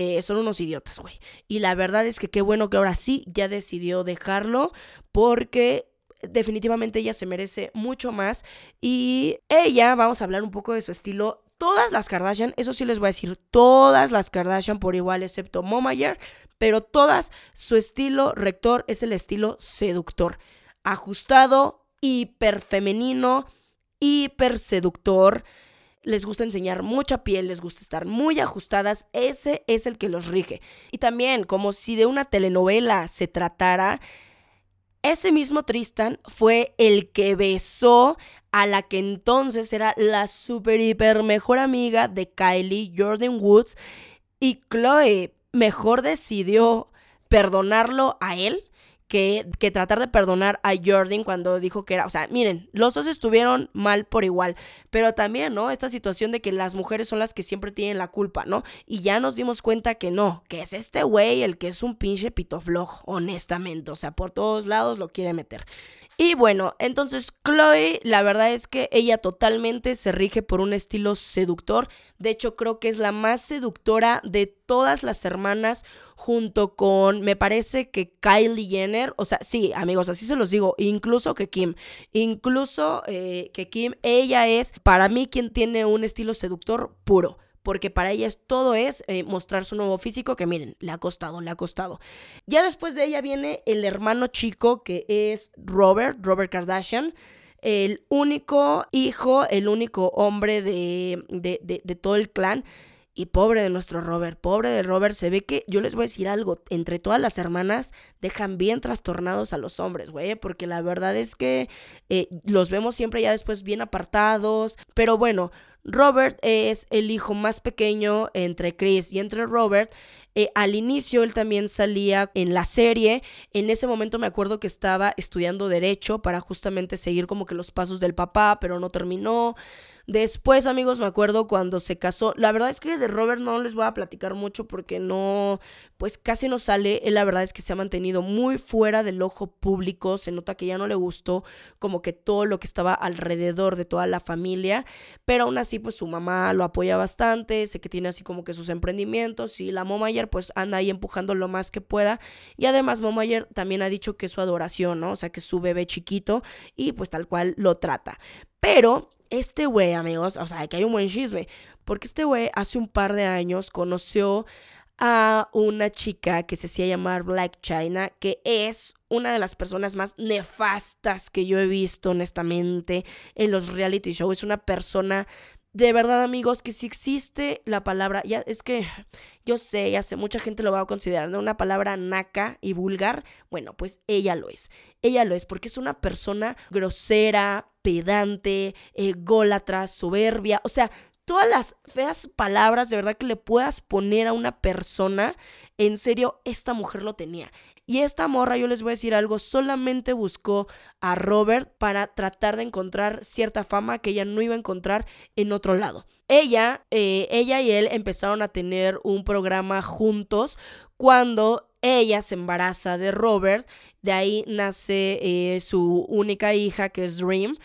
eh, son unos idiotas, güey. Y la verdad es que qué bueno que ahora sí ya decidió dejarlo porque definitivamente ella se merece mucho más. Y ella, vamos a hablar un poco de su estilo. Todas las Kardashian, eso sí les voy a decir, todas las Kardashian por igual, excepto Momayer, pero todas, su estilo rector es el estilo seductor. Ajustado, hiper femenino, hiper seductor les gusta enseñar mucha piel, les gusta estar muy ajustadas, ese es el que los rige. Y también, como si de una telenovela se tratara, ese mismo Tristan fue el que besó a la que entonces era la super hiper mejor amiga de Kylie, Jordan Woods, y Chloe mejor decidió perdonarlo a él que, tratar de perdonar a Jordan cuando dijo que era, o sea, miren, los dos estuvieron mal por igual, pero también, ¿no? Esta situación de que las mujeres son las que siempre tienen la culpa, ¿no? Y ya nos dimos cuenta que no, que es este güey el que es un pinche pitoflog, honestamente, o sea, por todos lados lo quiere meter. Y bueno, entonces Chloe, la verdad es que ella totalmente se rige por un estilo seductor. De hecho, creo que es la más seductora de todas las hermanas junto con, me parece que Kylie Jenner, o sea, sí, amigos, así se los digo, incluso que Kim, incluso eh, que Kim, ella es para mí quien tiene un estilo seductor puro porque para ella todo es eh, mostrar su nuevo físico, que miren, le ha costado, le ha costado. Ya después de ella viene el hermano chico, que es Robert, Robert Kardashian el único hijo, el único hombre de, de, de, todo el clan. Y pobre de nuestro Robert, pobre de Robert, se ve que yo les voy a decir algo, entre todas las hermanas dejan bien trastornados a los hombres, güey, porque la verdad es que eh, los vemos siempre ya después bien apartados, pero bueno, Robert es el hijo más pequeño entre Chris y entre Robert. Eh, al inicio él también salía en la serie. En ese momento me acuerdo que estaba estudiando derecho para justamente seguir como que los pasos del papá, pero no terminó. Después, amigos, me acuerdo cuando se casó. La verdad es que de Robert no les voy a platicar mucho porque no, pues casi no sale. Él la verdad es que se ha mantenido muy fuera del ojo público. Se nota que ya no le gustó como que todo lo que estaba alrededor de toda la familia. Pero aún así, pues su mamá lo apoya bastante. Sé que tiene así como que sus emprendimientos. Y la Momayer pues anda ahí empujando lo más que pueda. Y además Momayer también ha dicho que es su adoración, ¿no? O sea, que es su bebé chiquito y pues tal cual lo trata. Pero este güey, amigos, o sea, que hay un buen chisme, porque este güey hace un par de años conoció a una chica que se hacía llamar Black China, que es una de las personas más nefastas que yo he visto, honestamente, en los reality shows. Es una persona de verdad, amigos, que si existe la palabra, ya es que yo sé, ya sé, mucha gente lo va a considerar una palabra naca y vulgar. Bueno, pues ella lo es. Ella lo es porque es una persona grosera, pedante, ególatra, soberbia. O sea, todas las feas palabras de verdad que le puedas poner a una persona, en serio, esta mujer lo tenía. Y esta morra, yo les voy a decir algo, solamente buscó a Robert para tratar de encontrar cierta fama que ella no iba a encontrar en otro lado. Ella, eh, ella y él empezaron a tener un programa juntos cuando ella se embaraza de Robert. De ahí nace eh, su única hija, que es Dream.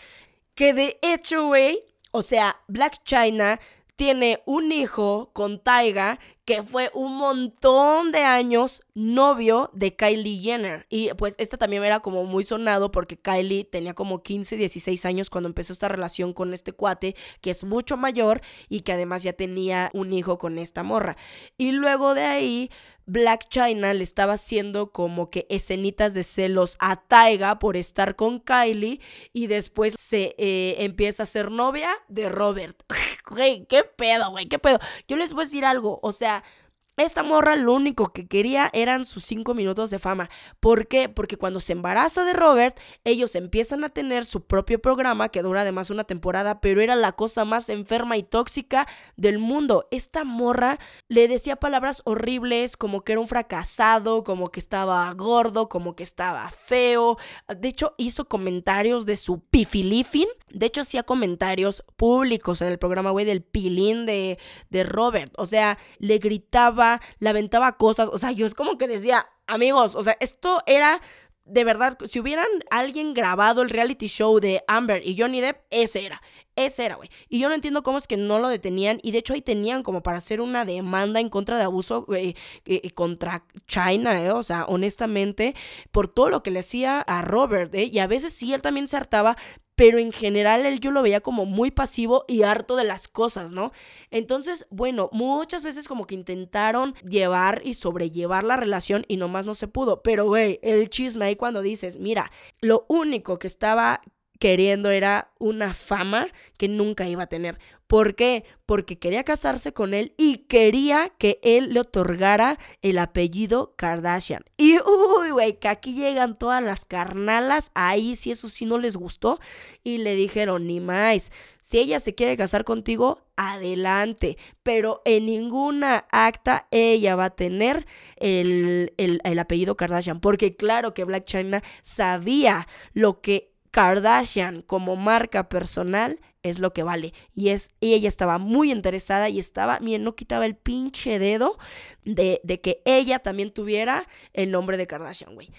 Que de hecho, güey, o sea, Black China tiene un hijo con Taiga que fue un montón de años novio de Kylie Jenner. Y pues este también era como muy sonado porque Kylie tenía como 15, 16 años cuando empezó esta relación con este cuate que es mucho mayor y que además ya tenía un hijo con esta morra. Y luego de ahí Black China le estaba haciendo como que escenitas de celos a Taiga por estar con Kylie y después se eh, empieza a ser novia de Robert. Güey, qué pedo, güey, qué pedo. Yo les voy a decir algo, o sea, sea, esta morra lo único que quería eran sus cinco minutos de fama. ¿Por qué? Porque cuando se embaraza de Robert, ellos empiezan a tener su propio programa que dura además una temporada, pero era la cosa más enferma y tóxica del mundo. Esta morra le decía palabras horribles como que era un fracasado, como que estaba gordo, como que estaba feo. De hecho, hizo comentarios de su pifilifin. De hecho, hacía comentarios públicos en el programa, güey, del pilín de, de Robert. O sea, le gritaba la aventaba cosas. O sea, yo es como que decía, amigos, o sea, esto era de verdad, si hubieran alguien grabado el reality show de Amber y Johnny Depp, ese era. Ese era, güey. Y yo no entiendo cómo es que no lo detenían. Y de hecho ahí tenían como para hacer una demanda en contra de abuso eh, eh, contra China, ¿eh? O sea, honestamente, por todo lo que le hacía a Robert. Y a veces sí, él también se hartaba, pero en general él yo lo veía como muy pasivo y harto de las cosas, ¿no? Entonces, bueno, muchas veces como que intentaron llevar y sobrellevar la relación y nomás no se pudo, pero güey, el chisme ahí cuando dices, mira, lo único que estaba queriendo era una fama que nunca iba a tener. ¿Por qué? Porque quería casarse con él y quería que él le otorgara el apellido Kardashian. Y uy, güey, que aquí llegan todas las carnalas, ahí sí eso sí no les gustó y le dijeron, ni más, si ella se quiere casar contigo, adelante, pero en ninguna acta ella va a tener el, el, el apellido Kardashian, porque claro que Black China sabía lo que Kardashian como marca personal es lo que vale. Y es, ella estaba muy interesada y estaba, miren, no quitaba el pinche dedo de, de que ella también tuviera el nombre de Kardashian, güey.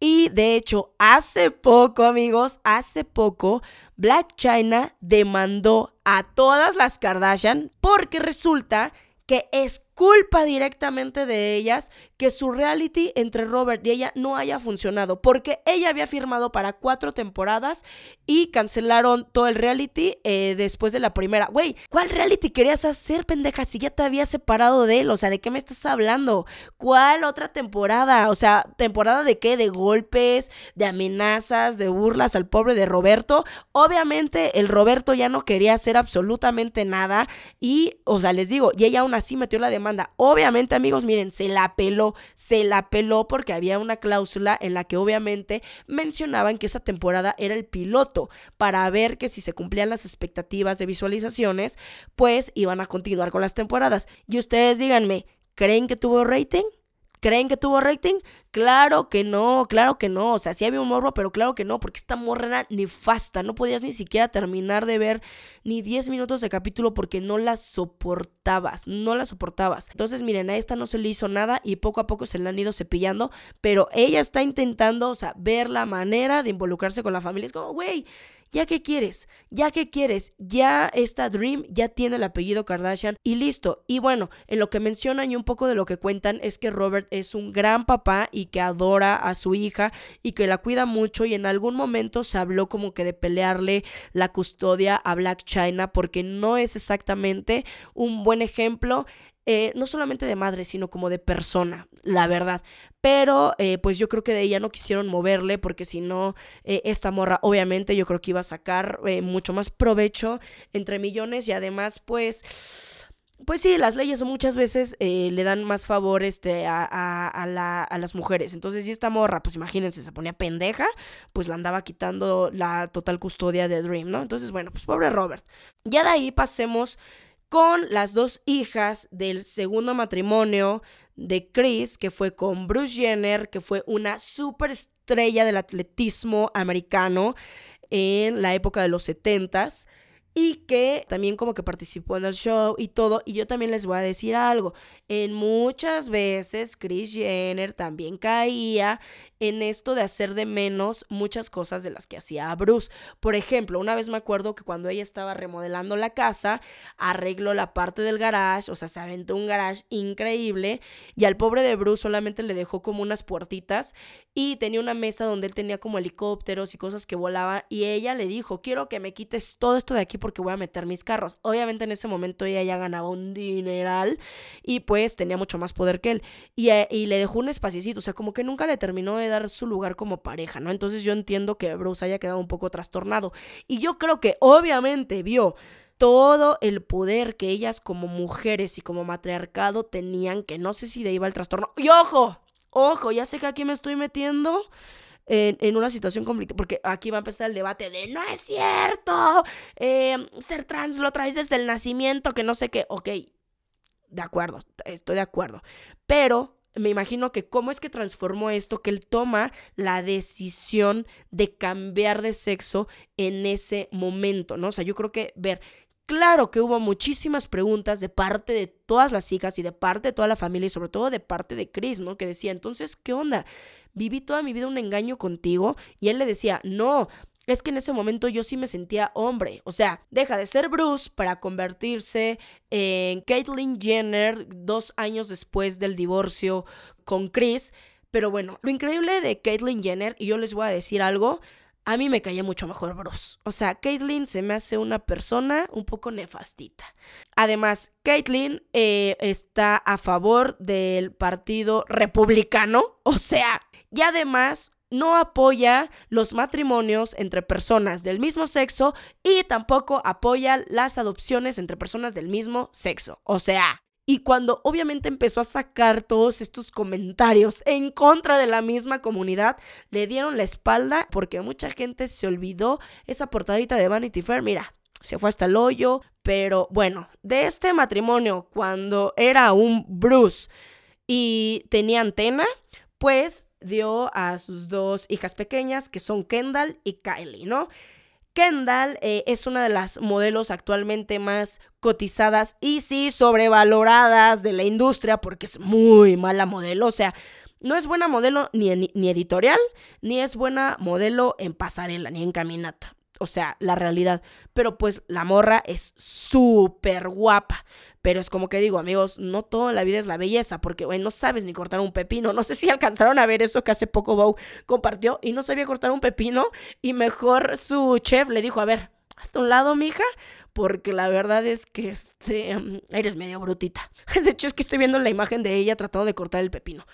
Y de hecho, hace poco, amigos, hace poco, Black China demandó a todas las Kardashian porque resulta que es culpa directamente de ellas que su reality entre Robert y ella no haya funcionado, porque ella había firmado para cuatro temporadas y cancelaron todo el reality eh, después de la primera. Güey, ¿cuál reality querías hacer, pendeja? Si ya te había separado de él, o sea, ¿de qué me estás hablando? ¿Cuál otra temporada? O sea, ¿temporada de qué? ¿De golpes? ¿De amenazas? ¿De burlas al pobre de Roberto? Obviamente el Roberto ya no quería hacer absolutamente nada y, o sea, les digo, y ella aún así metió la Obviamente, amigos, miren, se la peló, se la peló porque había una cláusula en la que obviamente mencionaban que esa temporada era el piloto para ver que si se cumplían las expectativas de visualizaciones, pues iban a continuar con las temporadas. Y ustedes díganme, ¿creen que tuvo rating? ¿Creen que tuvo rating? Claro que no, claro que no. O sea, sí había un morbo, pero claro que no, porque esta morra era nefasta. No podías ni siquiera terminar de ver ni 10 minutos de capítulo porque no la soportabas, no la soportabas. Entonces, miren, a esta no se le hizo nada y poco a poco se le han ido cepillando, pero ella está intentando, o sea, ver la manera de involucrarse con la familia. Es como, güey, ¿Ya qué quieres? ¿Ya qué quieres? Ya esta Dream ya tiene el apellido Kardashian y listo. Y bueno, en lo que mencionan y un poco de lo que cuentan es que Robert es un gran papá y que adora a su hija y que la cuida mucho y en algún momento se habló como que de pelearle la custodia a Black China porque no es exactamente un buen ejemplo eh, no solamente de madre, sino como de persona, la verdad. Pero eh, pues yo creo que de ella no quisieron moverle porque si no, eh, esta morra obviamente yo creo que iba a sacar mucho más provecho entre millones y además pues... Pues sí, las leyes muchas veces le dan más favor este, a, a, a, las mujeres. Entonces, si esta morra, pues imagínense, se ponía pendeja, pues la andaba quitando la total custodia de Dream, ¿no? Entonces, bueno, pues pobre Robert. Ya de ahí pasemos con las dos hijas del segundo matrimonio de Chris, que fue con Bruce Jenner, que fue una superestrella del atletismo americano en la época de los 70s y que también como que participó en el show y todo. Y yo también les voy a decir algo. En muchas veces Chris Jenner también caía en esto de hacer de menos muchas cosas de las que hacía Bruce. Por ejemplo, una vez me acuerdo que cuando ella estaba remodelando la casa, arregló la parte del garage, o sea, se aventó un garage increíble y al pobre de Bruce solamente le dejó como unas puertitas y tenía una mesa donde él tenía como helicópteros y cosas que volaban y ella le dijo, quiero que me quites todo esto de aquí porque voy a meter mis carros. Obviamente en ese momento ella ya ganaba un dineral y pues tenía mucho más poder que él y, eh, le dejó un espacito, o sea, como que nunca le terminó de dar su lugar como pareja, ¿no? Entonces yo entiendo que Bruce haya quedado un poco trastornado. Y yo creo que obviamente vio todo el poder que ellas como mujeres y como matriarcado tenían, que no sé si de ahí va el trastorno. Y ojo, ojo, ya sé que aquí me estoy metiendo. En, una situación complicada, porque aquí va a empezar el debate de no es cierto, eh, ser trans lo traes desde el nacimiento, que no sé qué, ok, de acuerdo, estoy de acuerdo, pero me imagino que cómo es que transformó esto, que él toma la decisión de cambiar de sexo en ese momento, ¿no? O sea, yo creo que ver, claro que hubo muchísimas preguntas de parte de todas las hijas y de parte de toda la familia y sobre todo de parte de Chris, ¿no? Que decía, entonces, ¿qué onda? Viví toda mi vida un engaño contigo y él le decía, no, es que en ese momento yo sí me sentía hombre. O sea, deja de ser Bruce para convertirse en Caitlyn Jenner dos años después del divorcio con Chris. Pero bueno, lo increíble de Caitlyn Jenner, y yo les voy a decir algo, a mí me caía mucho mejor Bruce. O sea, Caitlyn se me hace una persona un poco nefastita. Además, Caitlyn eh, está a favor del partido republicano. O sea, y además no apoya los matrimonios entre personas del mismo sexo y tampoco apoya las adopciones entre personas del mismo sexo. O sea, y cuando obviamente empezó a sacar todos estos comentarios en contra de la misma comunidad, le dieron la espalda porque mucha gente se olvidó esa portadita de Vanity Fair. Mira, se fue hasta el hoyo. Pero bueno, de este matrimonio, cuando era un Bruce y tenía antena, pues dio a sus dos hijas pequeñas, que son Kendall y Kylie, ¿no? Kendall eh, es una de las modelos actualmente más cotizadas y sí sobrevaloradas de la industria porque es muy mala modelo, o sea, no es buena modelo ni, ni editorial, ni es buena modelo en pasarela, ni en caminata. O sea, la realidad. Pero pues la morra es súper guapa. Pero es como que digo, amigos, no todo en la vida es la belleza, porque, güey, no sabes ni cortar un pepino. No sé si alcanzaron a ver eso que hace poco Bow compartió y no sabía cortar un pepino. Y mejor su chef le dijo, a ver, hasta un lado, mija, porque la verdad es que este, eres medio brutita. De hecho, es que estoy viendo la imagen de ella tratando de cortar el pepino.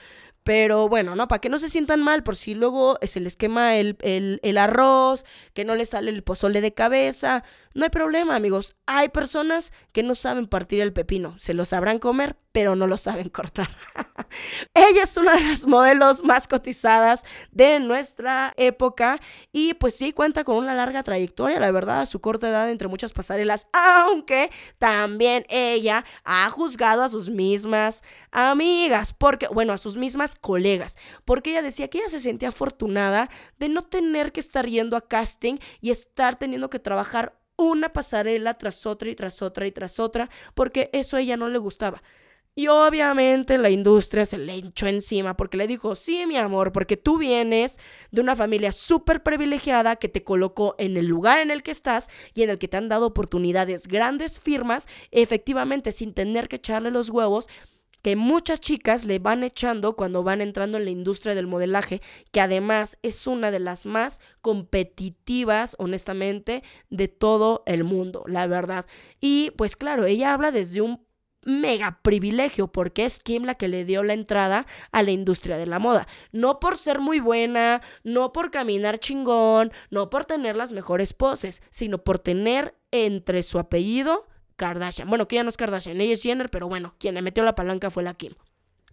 Pero bueno, ¿no? Para que no se sientan mal, por si luego se les quema el, el, el arroz, que no les sale el pozole de cabeza. No hay problema, amigos. Hay personas que no saben partir el pepino. Se lo sabrán comer, pero no lo saben cortar. Ella es una de las modelos más cotizadas de nuestra época y pues sí cuenta con una larga trayectoria, la verdad, a su corta edad entre muchas pasarelas, aunque también ella ha juzgado a sus mismas amigas, porque, bueno, a sus mismas colegas, porque ella decía que ella se sentía afortunada de no tener que estar yendo a casting y estar teniendo que trabajar una pasarela tras otra y tras otra y tras otra, porque eso a ella no le gustaba. Y obviamente la industria se le echó encima porque le dijo, sí, mi amor, porque tú vienes de una familia súper privilegiada que te colocó en el lugar en el que estás y en el que te han dado oportunidades, grandes firmas, efectivamente sin tener que echarle los huevos que muchas chicas le van echando cuando van entrando en la industria del modelaje, que además es una de las más competitivas, honestamente, de todo el mundo, la verdad. Y pues claro, ella habla desde un mega privilegio porque es Kim la que le dio la entrada a la industria de la moda. No por ser muy buena, no por caminar chingón, no por tener las mejores poses, sino por tener entre su apellido Kardashian. Bueno, que ya no es Kardashian, ella es Jenner, pero bueno, quien le metió la palanca fue la Kim.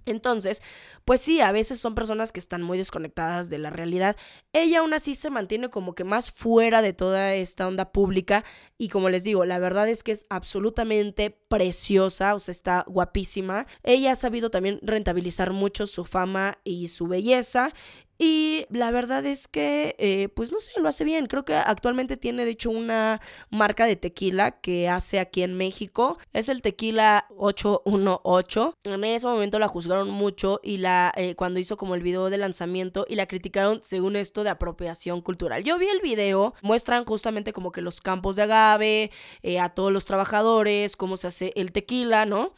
Entonces, pues sí, a veces son personas que están muy desconectadas de la realidad. Ella aún así se mantiene como que más fuera de toda esta onda pública y como les digo, la verdad es que es absolutamente preciosa, o sea, está guapísima. Ella ha sabido también rentabilizar mucho su fama y su belleza y la verdad es que, eh, pues no sé, lo hace bien. Creo que actualmente tiene, de hecho, una marca de tequila que hace aquí en México. Es el tequila 818. En ese momento la juzgaron mucho y la eh, cuando hizo como el video de lanzamiento y la criticaron según esto de apropiación cultural. Yo vi el video, muestran justamente como que los campos de agave, eh, a todos los trabajadores, cómo se hace el tequila, ¿no?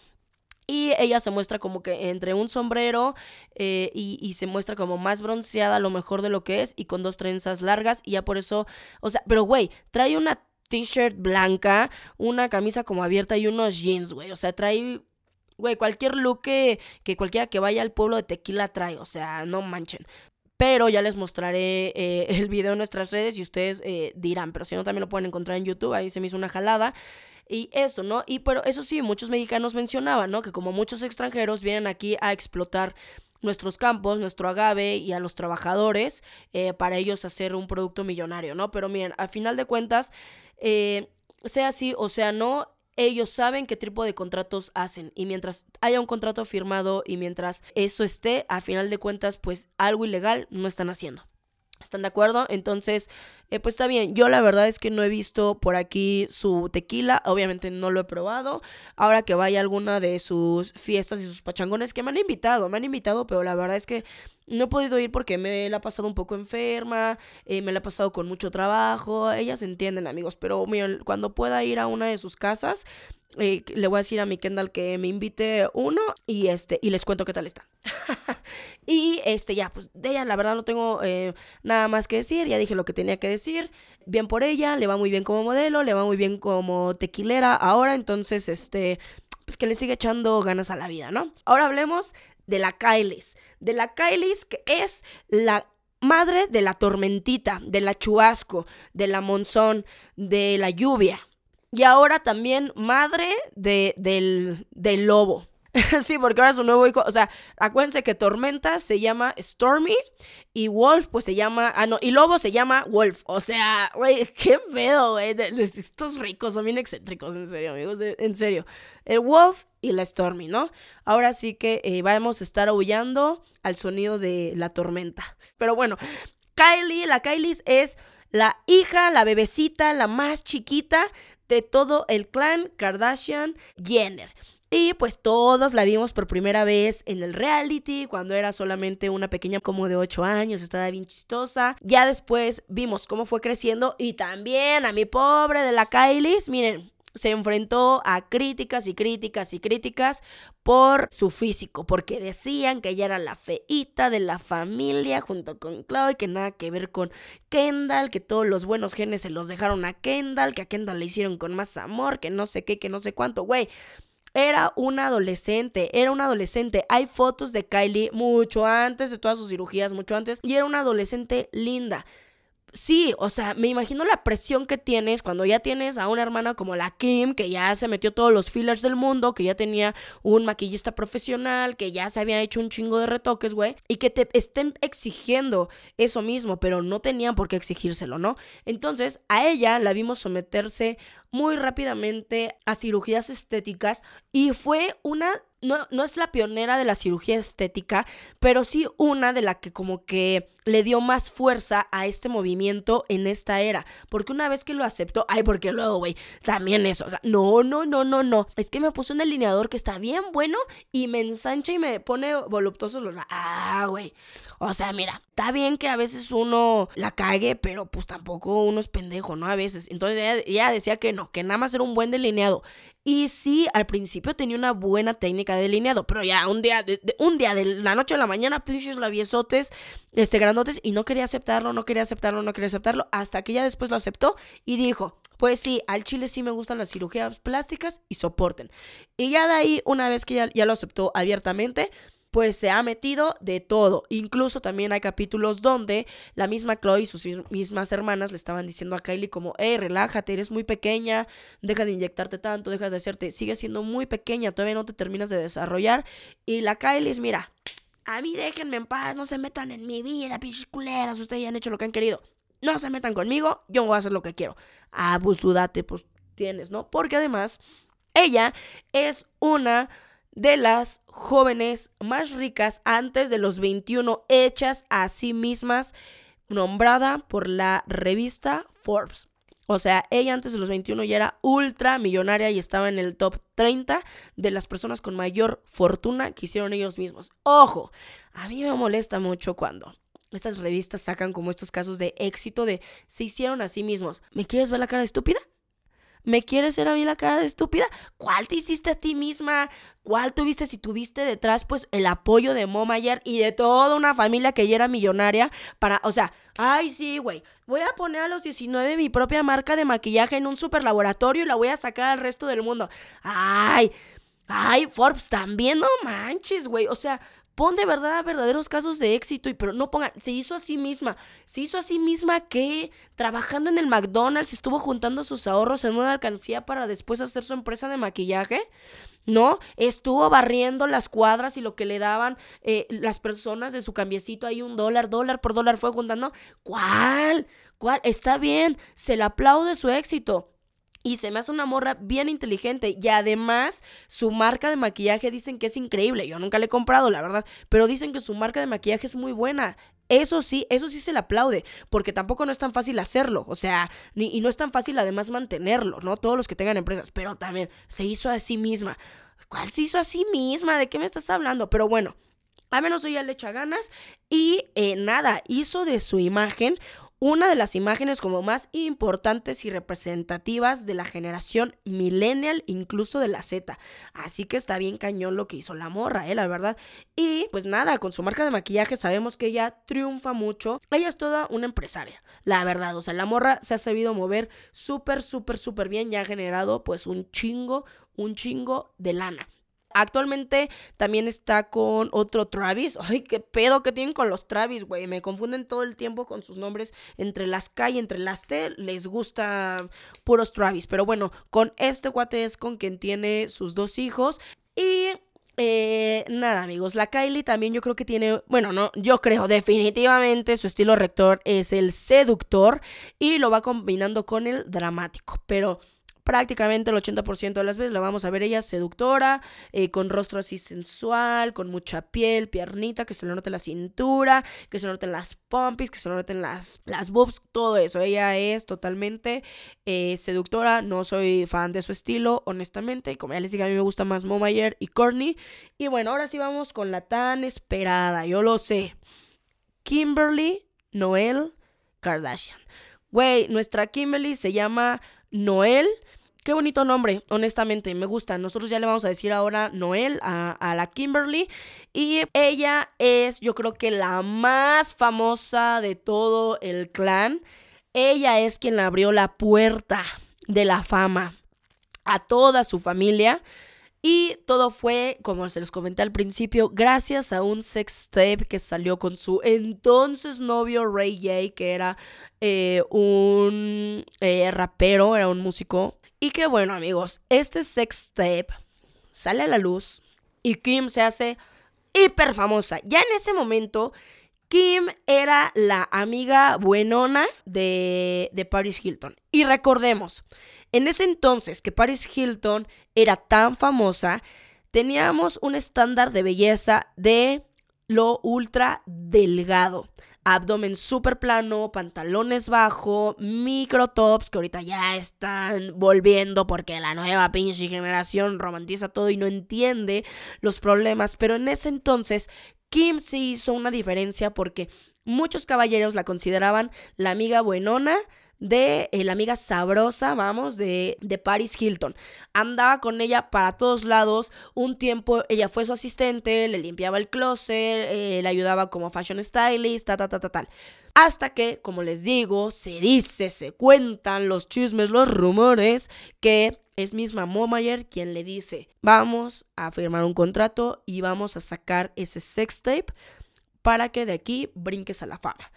Y ella se muestra como que entre un sombrero eh, y, se muestra como más bronceada, lo mejor de lo que es, y con dos trenzas largas. Y ya por eso, o sea, pero güey, trae una t-shirt blanca, una camisa como abierta y unos jeans, güey. O sea, trae, güey, cualquier look que, que cualquiera que vaya al pueblo de Tequila trae. O sea, no manchen. Pero ya les mostraré eh, el video en nuestras redes y ustedes eh, dirán. Pero si no, también lo pueden encontrar en YouTube. Ahí se me hizo una jalada. Y eso, ¿no? Y pero eso sí, muchos mexicanos mencionaban, ¿no? Que como muchos extranjeros vienen aquí a explotar nuestros campos, nuestro agave y a los trabajadores eh, para ellos hacer un producto millonario, ¿no? Pero miren, a final de cuentas, sea así o sea no, ellos saben qué tipo de contratos hacen y mientras haya un contrato firmado y mientras eso esté, a final de cuentas, pues algo ilegal no están haciendo. ¿Están de acuerdo? Entonces, eh, pues está bien. Yo la verdad es que no he visto por aquí su tequila. Obviamente no lo he probado. Ahora que vaya a alguna de sus fiestas y sus pachangones que me han invitado, me han invitado, pero la verdad es que no he podido ir porque me la he pasado un poco enferma, eh, me la he pasado con mucho trabajo. Ellas entienden, amigos, pero cuando pueda ir a una de sus casas, eh, le voy a decir a mi Kendall que me invite uno y este y les cuento qué tal está. y este ya, pues de ella la verdad no tengo nada más que decir, ya dije lo que tenía que decir, bien por ella, le va muy bien como modelo, le va muy bien como tequilera ahora, entonces, este, pues que le sigue echando ganas a la vida, ¿no? Ahora hablemos de la Kailis, de la Kailis que es la madre de la tormentita, de la chubasco, de la monzón, de la lluvia. Y ahora también madre de, del, del lobo. sí, porque ahora su nuevo hijo, o sea, acuérdense que Tormenta se llama Stormy y Wolf pues se llama, ah no, y Lobo se llama Wolf, o sea, güey, qué pedo, güey, estos ricos son bien excéntricos, en serio, amigos, en serio. El Wolf y la Stormy, ¿no? Ahora sí que eh, vamos a estar aullando al sonido de la tormenta. Pero bueno, Kylie, la Kylie es la hija, la bebecita, la más chiquita de todo el clan Kardashian Jenner. Y pues todos la vimos por primera vez en el reality, cuando era solamente una pequeña como de 8 años, estaba bien chistosa. Ya después vimos cómo fue creciendo y también a mi pobre de la Kylie, miren, se enfrentó a críticas y críticas y críticas por su físico, porque decían que ella era la feita de la familia junto con Chloe, que nada que ver con Kendall, que todos los buenos genes se los dejaron a Kendall, que a Kendall le hicieron con más amor, que no sé qué, que no sé cuánto, güey. Era una adolescente, era una adolescente. Hay fotos de Kylie mucho antes de todas sus cirugías, mucho antes. Y era una adolescente linda. sí, o sea, me imagino la presión que tienes cuando ya tienes a una hermana como la Kim, que ya se metió todos los fillers del mundo, que ya tenía un maquillista profesional, que ya se había hecho un chingo de retoques, güey, y que te estén exigiendo eso mismo, pero no tenían por qué exigírselo, ¿no? Entonces, a ella la vimos someterse muy rápidamente a cirugías estéticas y fue una no, no, es la pionera de la cirugía estética, pero sí una de la que como que le dio más fuerza a este movimiento en esta era. Porque una vez que lo aceptó, ay, porque luego, güey, también eso. O sea, no, no, no, no, no. Es que me puso un delineador que está bien bueno y me ensancha y me pone voluptuosos los... Ah, güey. O sea, mira, está bien que a veces uno la cague, pero pues tampoco uno es pendejo, ¿no? A veces. Entonces ella, decía que no, que nada más era un buen delineado. Y sí, al principio tenía una buena técnica de delineado, pero ya un día, de, un día de la noche a la mañana, pinches laviesotes, este, grandotes, y no quería aceptarlo, no quería aceptarlo, no quería aceptarlo, hasta que ya después lo aceptó y dijo, pues sí, al chile sí me gustan las cirugías plásticas y soporten. Y ya de ahí, una vez que ya, ya lo aceptó abiertamente, pues se ha metido de todo. Incluso también hay capítulos donde la misma Chloe y sus mismas hermanas le estaban diciendo a Kylie como, hey, relájate, eres muy pequeña, deja de inyectarte tanto, deja de hacerte, sigue siendo muy pequeña, todavía no te terminas de desarrollar. Y la Kylie es, mira, a mí déjenme en paz, no se metan en mi vida, pinches culeras, ustedes ya han hecho lo que han querido. No se metan conmigo, yo voy a hacer lo que quiero. Ah, pues tú date, pues tienes, ¿no? Porque además, ella es una de las jóvenes más ricas antes de los 21 hechas a sí mismas, nombrada por la revista Forbes. O sea, ella antes de los 21 ya era ultra millonaria y estaba en el top 30 de las personas con mayor fortuna que hicieron ellos mismos. Ojo, a mí me molesta mucho cuando estas revistas sacan como estos casos de éxito de se hicieron a sí mismos. ¿Me quieres ver la cara estúpida? ¿Me quieres ser a mí la cara de estúpida? ¿Cuál te hiciste a ti misma? ¿Cuál tuviste si tuviste detrás pues el apoyo de Momayer y de toda una familia que ya era millonaria para, o sea, ay sí, güey, voy a poner a los 19 mi propia marca de maquillaje en un super laboratorio y la voy a sacar al resto del mundo. Ay, ay, Forbes también, no manches, güey, o sea, Pon de verdad verdaderos casos de éxito, y pero no pongan, se hizo a sí misma. Se hizo a sí misma que trabajando en el McDonald's estuvo juntando sus ahorros en una alcancía para después hacer su empresa de maquillaje. ¿no? Estuvo barriendo las cuadras y lo que le daban eh, las personas de su cambiecito ahí un dólar, dólar por dólar fue juntando. ¿Cuál? ¿Cuál? Está bien, se le aplaude su éxito. Y se me hace una morra bien inteligente. Y además, su marca de maquillaje dicen que es increíble. Yo nunca le he comprado, la verdad. Pero dicen que su marca de maquillaje es muy buena. Eso sí, eso sí se le aplaude, porque tampoco no es tan fácil hacerlo, o sea, y no es tan fácil además mantenerlo, ¿no? Todos los que tengan empresas, pero también se hizo a sí misma. ¿Cuál se hizo a sí misma? ¿De qué me estás hablando? Pero bueno, a menos ella le echa ganas y eh, nada, hizo de su imagen una de las imágenes como más importantes y representativas de la generación millennial, incluso de la Z. Así que está bien cañón lo que hizo la morra, eh, la verdad. Y pues nada, con su marca de maquillaje sabemos que ella triunfa mucho. Ella es toda una empresaria, la verdad. O sea, la morra se ha sabido mover súper, súper, súper bien y ha generado pues un chingo, un chingo de lana. Actualmente también está con otro Travis. Ay, qué pedo que tienen con los Travis, güey. Me confunden todo el tiempo con sus nombres. Entre las K y entre las T les gusta puros Travis. Pero bueno, con este cuate es con quien tiene sus dos hijos. Y eh, nada, amigos, la Kylie también yo creo que tiene, bueno, no, yo creo definitivamente su estilo rector es el seductor y lo va combinando con el dramático, pero prácticamente el 80% de las veces la vamos a ver ella seductora, eh, con rostro así sensual, con mucha piel, piernita, que se le note la cintura, que se le noten las pompis, que se le noten las, las boobs, todo eso. Ella es totalmente eh, seductora, no soy fan de su estilo, honestamente. Como ya les dije, a mí me gusta más Momayer y Courtney. Y bueno, ahora sí vamos con la tan esperada, yo lo sé. Kimberly Noel Kardashian. Güey, nuestra Kimberly se llama Noel Qué bonito nombre, honestamente, me gusta. Nosotros ya le vamos a decir ahora Noel a, la Kimberly. Y ella es, yo creo que la más famosa de todo el clan. Ella es quien abrió la puerta de la fama a toda su familia. Y todo fue, como se los comenté al principio, gracias a un sex tape que salió con su entonces novio Ray J, que era eh, un eh, rapero, era un músico. Y que bueno amigos, este sex tape sale a la luz y Kim se hace hiper famosa. Ya en ese momento Kim era la amiga buenona de, de, Paris Hilton. Y recordemos, en ese entonces que Paris Hilton era tan famosa, teníamos un estándar de belleza de lo ultra delgado. Abdomen súper plano, pantalones bajo, micro tops que ahorita ya están volviendo porque la nueva pinche generación romantiza todo y no entiende los problemas. Pero en ese entonces Kim sí hizo una diferencia porque muchos caballeros la consideraban la amiga buenona de eh, la amiga sabrosa, vamos, de, de, Paris Hilton. Andaba con ella para todos lados. Un tiempo ella fue su asistente, le limpiaba el closet, eh, le ayudaba como fashion stylist, ta, ta, ta, ta, tal. Hasta que, como les digo, se dice, se cuentan los chismes, los rumores, que es misma Momayer quien le dice, vamos a firmar un contrato y vamos a sacar ese sex tape para que de aquí brinques a la fama.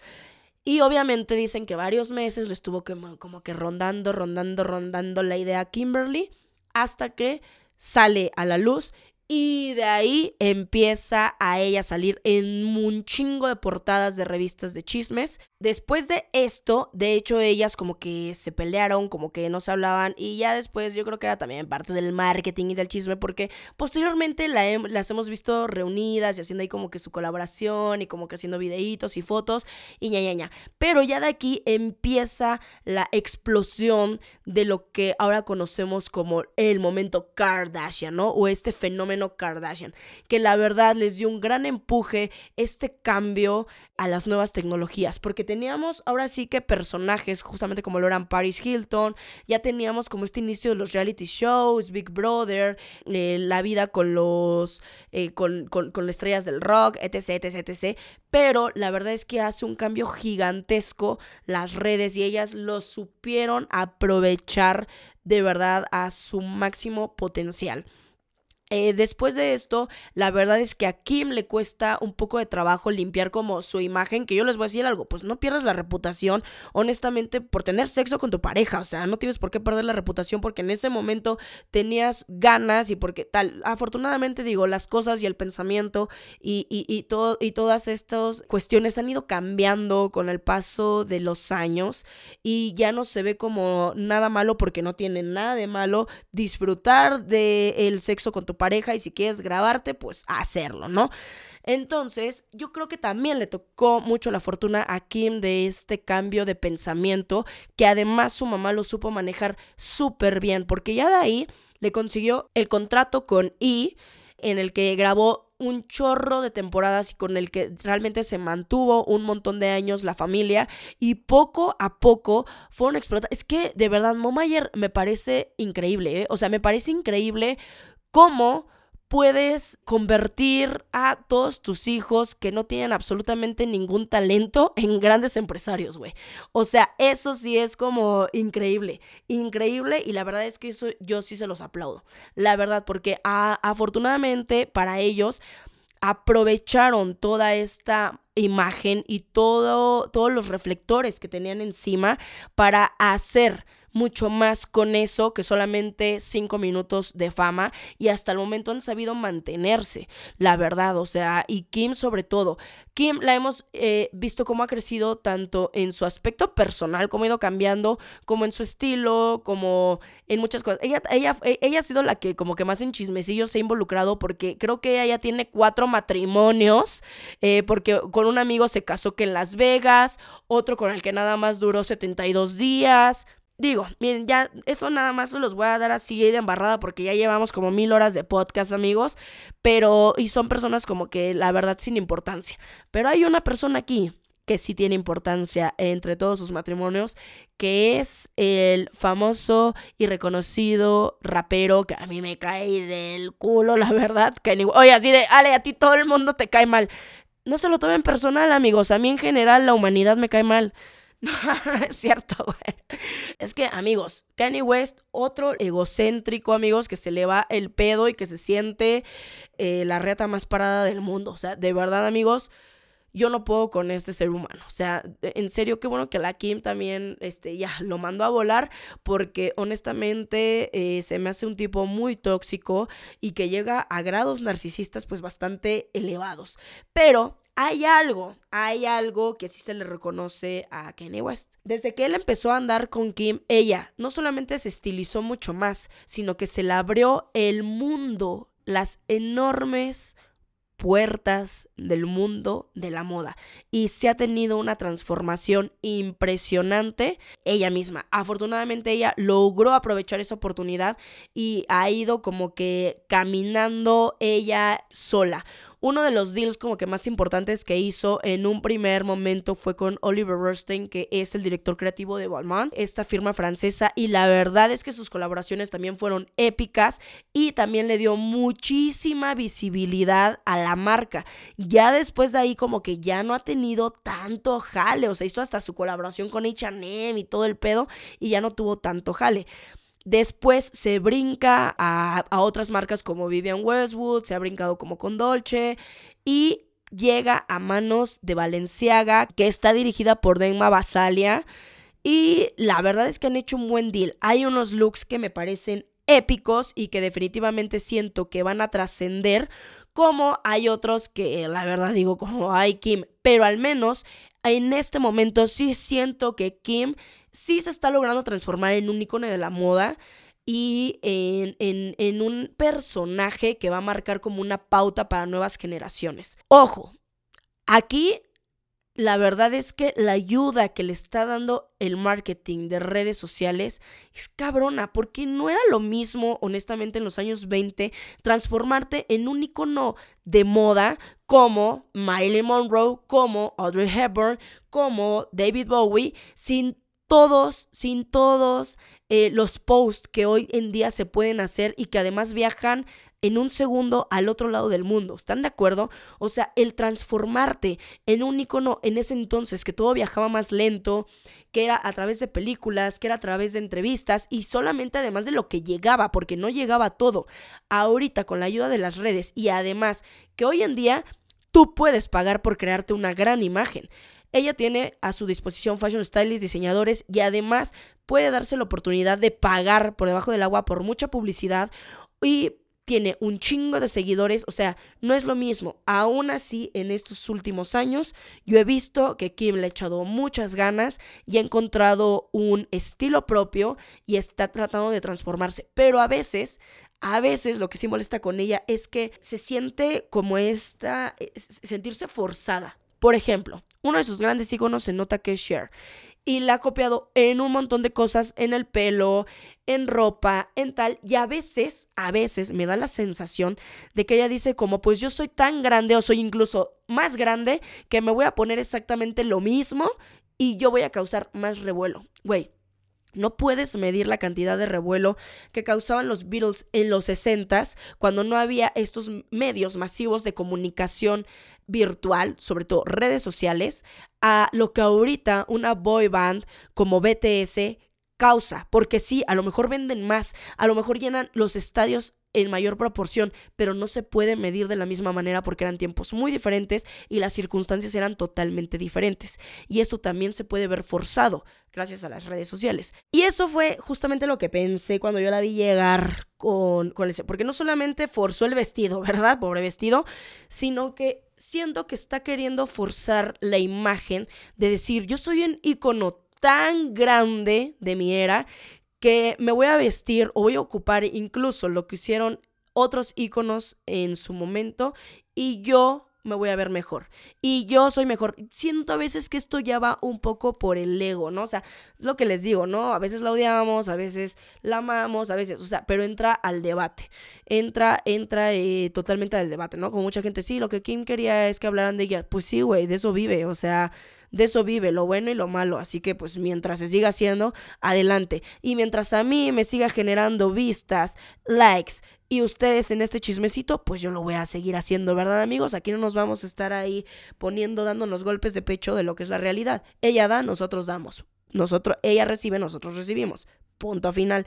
Y obviamente dicen que varios meses le estuvo como, como que rondando, rondando, rondando la idea a Kimberly hasta que sale a la luz y de ahí empieza a ella salir en un chingo de portadas de revistas de chismes. Después de esto, de hecho, ellas como que se pelearon, como que no se hablaban. Y ya después yo creo que era también parte del marketing y del chisme. Porque posteriormente las hemos visto reunidas y haciendo ahí como que su colaboración y como que haciendo videitos y fotos y ña ña. Pero ya de aquí empieza la explosión de lo que ahora conocemos como el momento Kardashian, ¿no? O este fenómeno Kardashian, que la verdad les dio un gran empuje este cambio a las nuevas tecnologías, porque teníamos ahora sí que personajes, justamente como lo eran Paris Hilton, ya teníamos como este inicio de los reality shows, Big Brother, eh, la vida con los, eh, con, con, con estrellas del rock, etc, etc, etc, pero la verdad es que hace un cambio gigantesco las redes y ellas lo supieron aprovechar de verdad a su máximo potencial. Eh, después de esto, la verdad es que a Kim le cuesta un poco de trabajo limpiar como su imagen, que yo les voy a decir algo, pues no pierdas la reputación, honestamente, por tener sexo con tu pareja, o sea, no tienes por qué perder la reputación porque en ese momento tenías ganas y porque tal, afortunadamente digo, las cosas y el pensamiento y, y, y, todo, y todas estas cuestiones han ido cambiando con el paso de los años y ya no se ve como nada malo porque no tiene nada de malo disfrutar del sexo con tu pareja y si quieres grabarte, pues hacerlo, ¿no? Entonces, yo creo que también le tocó mucho la fortuna a Kim de este cambio de pensamiento, que además su mamá lo supo manejar súper bien, porque ya de ahí le consiguió el contrato con E, en el que grabó un chorro de temporadas y con el que realmente se mantuvo un montón de años la familia y poco a poco fueron explotadas. Es que de verdad, Momayer me parece increíble, ¿eh? o sea, me parece increíble cómo puedes convertir a todos tus hijos que no tienen absolutamente ningún talento en grandes empresarios, güey. O sea, eso sí es como increíble, increíble y la verdad es que eso yo sí se los aplaudo. La verdad, porque afortunadamente para ellos aprovecharon toda esta imagen y todo, todos los reflectores que tenían encima para hacer mucho más con eso que solamente cinco minutos de fama y hasta el momento han sabido mantenerse, la verdad, o sea, y Kim sobre todo. Kim la hemos eh, visto cómo ha crecido tanto en su aspecto personal, cómo ha ido cambiando, como en su estilo, como en muchas cosas. Ella, ella, ella ha sido la que como que más en chismecillos se ha involucrado porque creo que ella ya tiene cuatro matrimonios, eh, porque con un amigo se casó que en Las Vegas, otro con el que nada más duró 72 días. Digo, miren, ya eso nada más se los voy a dar así de embarrada porque ya llevamos como mil horas de podcast, amigos. Pero, y son personas como que la verdad sin importancia. Pero hay una persona aquí que sí tiene importancia entre todos sus matrimonios, que es el famoso y reconocido rapero que a mí me cae del culo, la verdad. Que Oye, así de, Ale, a ti todo el mundo te cae mal. No se lo tomen personal, amigos. A mí en general la humanidad me cae mal. No, es cierto, güey. Es que, amigos, Kanye West, otro egocéntrico, amigos, que se le va el pedo y que se siente eh, la reta más parada del mundo. O sea, de verdad, amigos, yo no puedo con este ser humano. O sea, en serio, qué bueno que la Kim también, este, ya lo mandó a volar, porque honestamente eh, se me hace un tipo muy tóxico y que llega a grados narcisistas pues bastante elevados. Pero hay algo, hay algo que sí se le reconoce a Kanye West. Desde que él empezó a andar con Kim, ella no solamente se estilizó mucho más, sino que se le abrió el mundo, las enormes puertas del mundo de la moda y se ha tenido una transformación impresionante ella misma. Afortunadamente ella logró aprovechar esa oportunidad y ha ido como que caminando ella sola. Uno de los deals como que más importantes que hizo en un primer momento fue con Oliver Rostein, que es el director creativo de Balmain, esta firma francesa, y la verdad es que sus colaboraciones también fueron épicas y también le dio muchísima visibilidad a la marca. Ya después de ahí como que ya no ha tenido tanto jale, o sea, hizo hasta su colaboración con H&M y todo el pedo y ya no tuvo tanto jale. Después se brinca a, otras marcas como Vivian Westwood, se ha brincado como con Dolce y llega a manos de Valenciaga, que está dirigida por Denma Basalia. Y la verdad es que han hecho un buen deal. Hay unos looks que me parecen épicos y que definitivamente siento que van a trascender, como hay otros que la verdad digo como hay Kim, pero al menos en este momento sí siento que Kim sí se está logrando transformar en un icono de la moda y en, en, un personaje que va a marcar como una pauta para nuevas generaciones. Ojo, aquí la verdad es que la ayuda que le está dando el marketing de redes sociales es cabrona, porque no era lo mismo, honestamente, en los años 20, transformarte en un icono de moda como Miley Monroe, como Audrey Hepburn, como David Bowie, sin todos, sin todos eh, los posts que hoy en día se pueden hacer y que además viajan en un segundo al otro lado del mundo. ¿Están de acuerdo? O sea, el transformarte en un icono en ese entonces que todo viajaba más lento, que era a través de películas, que era a través de entrevistas y solamente además de lo que llegaba, porque no llegaba todo. Ahorita con la ayuda de las redes y además que hoy en día tú puedes pagar por crearte una gran imagen. Ella tiene a su disposición fashion stylists, diseñadores y además puede darse la oportunidad de pagar por debajo del agua por mucha publicidad y tiene un chingo de seguidores, o sea, no es lo mismo. Aún así, en estos últimos años, yo he visto que Kim le ha echado muchas ganas y ha encontrado un estilo propio y está tratando de transformarse. Pero a veces, a veces lo que sí molesta con ella es que se siente como esta, sentirse forzada. Por ejemplo, uno de sus grandes iconos se nota que es Cher. Y la ha copiado en un montón de cosas, en el pelo, en ropa, en tal. Y a veces, a veces me da la sensación de que ella dice como, pues yo soy tan grande o soy incluso más grande que me voy a poner exactamente lo mismo y yo voy a causar más revuelo. Güey, no puedes medir la cantidad de revuelo que causaban los Beatles en los 60 cuando no había estos medios masivos de comunicación virtual, sobre todo redes sociales, a lo que ahorita una boy band como BTS causa, porque sí, a lo mejor venden más, a lo mejor llenan los estadios en mayor proporción, pero no se puede medir de la misma manera porque eran tiempos muy diferentes y las circunstancias eran totalmente diferentes. Y esto también se puede ver forzado gracias a las redes sociales. Y eso fue justamente lo que pensé cuando yo la vi llegar con, con ese, porque no solamente forzó el vestido, ¿verdad? Pobre vestido, sino que siento que está queriendo forzar la imagen de decir, yo soy un icono tan grande de mi era que me voy a vestir o voy a ocupar incluso lo que hicieron otros íconos en su momento y yo me voy a ver mejor. Y yo soy mejor. Siento a veces que esto ya va un poco por el ego, ¿no? O sea, lo que les digo, ¿no? A veces la odiamos, a veces la amamos, a veces, o sea, pero entra al debate. Entra, entra eh, totalmente al debate, ¿no? Como mucha gente, sí, lo que Kim quería es que hablaran de ella. Pues sí, güey, de eso vive, o sea de eso vive lo bueno y lo malo, así que pues mientras se siga haciendo, adelante. Y mientras a mí me siga generando vistas, likes y ustedes en este chismecito, pues yo lo voy a seguir haciendo, ¿verdad amigos? Aquí no nos vamos a estar ahí poniendo, dándonos golpes de pecho de lo que es la realidad. Ella da, nosotros damos. Nosotros, ella recibe, nosotros recibimos. Punto final.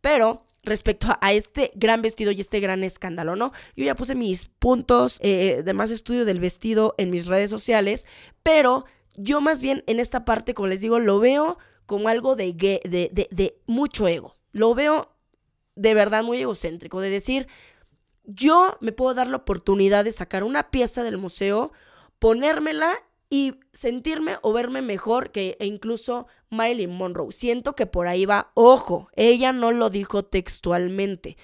Pero respecto a este gran vestido y este gran escándalo, ¿no? Yo ya puse mis puntos eh, de más estudio del vestido en mis redes sociales, pero yo más bien en esta parte, como les digo, lo veo como algo de, de, de, mucho ego. Lo veo de verdad muy egocéntrico, de decir, yo me puedo dar la oportunidad de sacar una pieza del museo, ponérmela y sentirme o verme mejor que e incluso Marilyn Monroe. Siento que por ahí va, ojo, ella no lo dijo textualmente.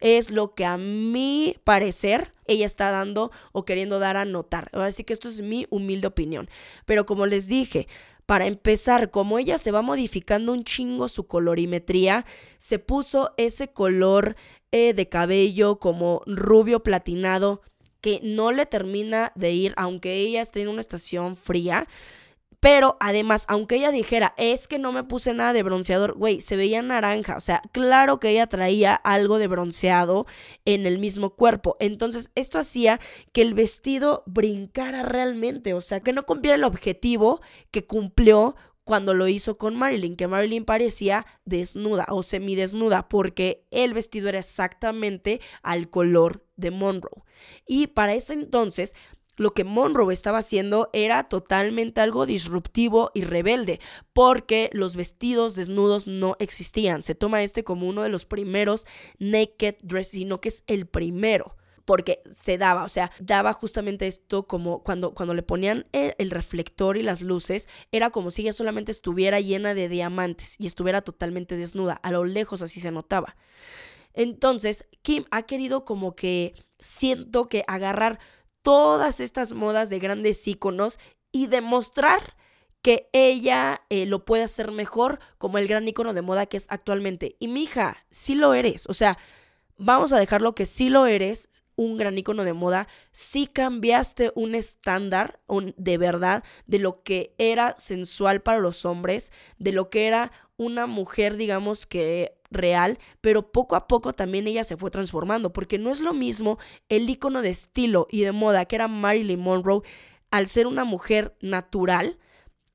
Es lo que a mi parecer ella está dando o queriendo dar a notar. Así que esto es mi humilde opinión. Pero como les dije, para empezar, como ella se va modificando un chingo su colorimetría, se puso ese color eh, de cabello como rubio platinado que no le termina de ir, aunque ella esté en una estación fría. Pero además, aunque ella dijera, es que no me puse nada de bronceador, güey, se veía naranja. O sea, claro que ella traía algo de bronceado en el mismo cuerpo. Entonces, esto hacía que el vestido brincara realmente. O sea, que no cumpliera el objetivo que cumplió cuando lo hizo con Marilyn, que Marilyn parecía desnuda o semidesnuda porque el vestido era exactamente al color de Monroe. Y para ese entonces lo que Monroe estaba haciendo era totalmente algo disruptivo y rebelde, porque los vestidos desnudos no existían. Se toma este como uno de los primeros naked dresses, sino que es el primero porque se daba, o sea, daba justamente esto como cuando, cuando le ponían el, reflector y las luces, era como si ella solamente estuviera llena de diamantes y estuviera totalmente desnuda, a lo lejos así se notaba. Entonces, Kim ha querido como que siento que agarrar todas estas modas de grandes íconos y demostrar que ella eh, lo puede hacer mejor como el gran ícono de moda que es actualmente. Y mi hija, sí lo eres. O sea, vamos a dejarlo que sí lo eres, un gran icono de moda, sí cambiaste un estándar de verdad de lo que era sensual para los hombres, de lo que era una mujer, digamos que real, pero poco a poco también ella se fue transformando, porque no es lo mismo el icono de estilo y de moda que era Marilyn Monroe al ser una mujer natural,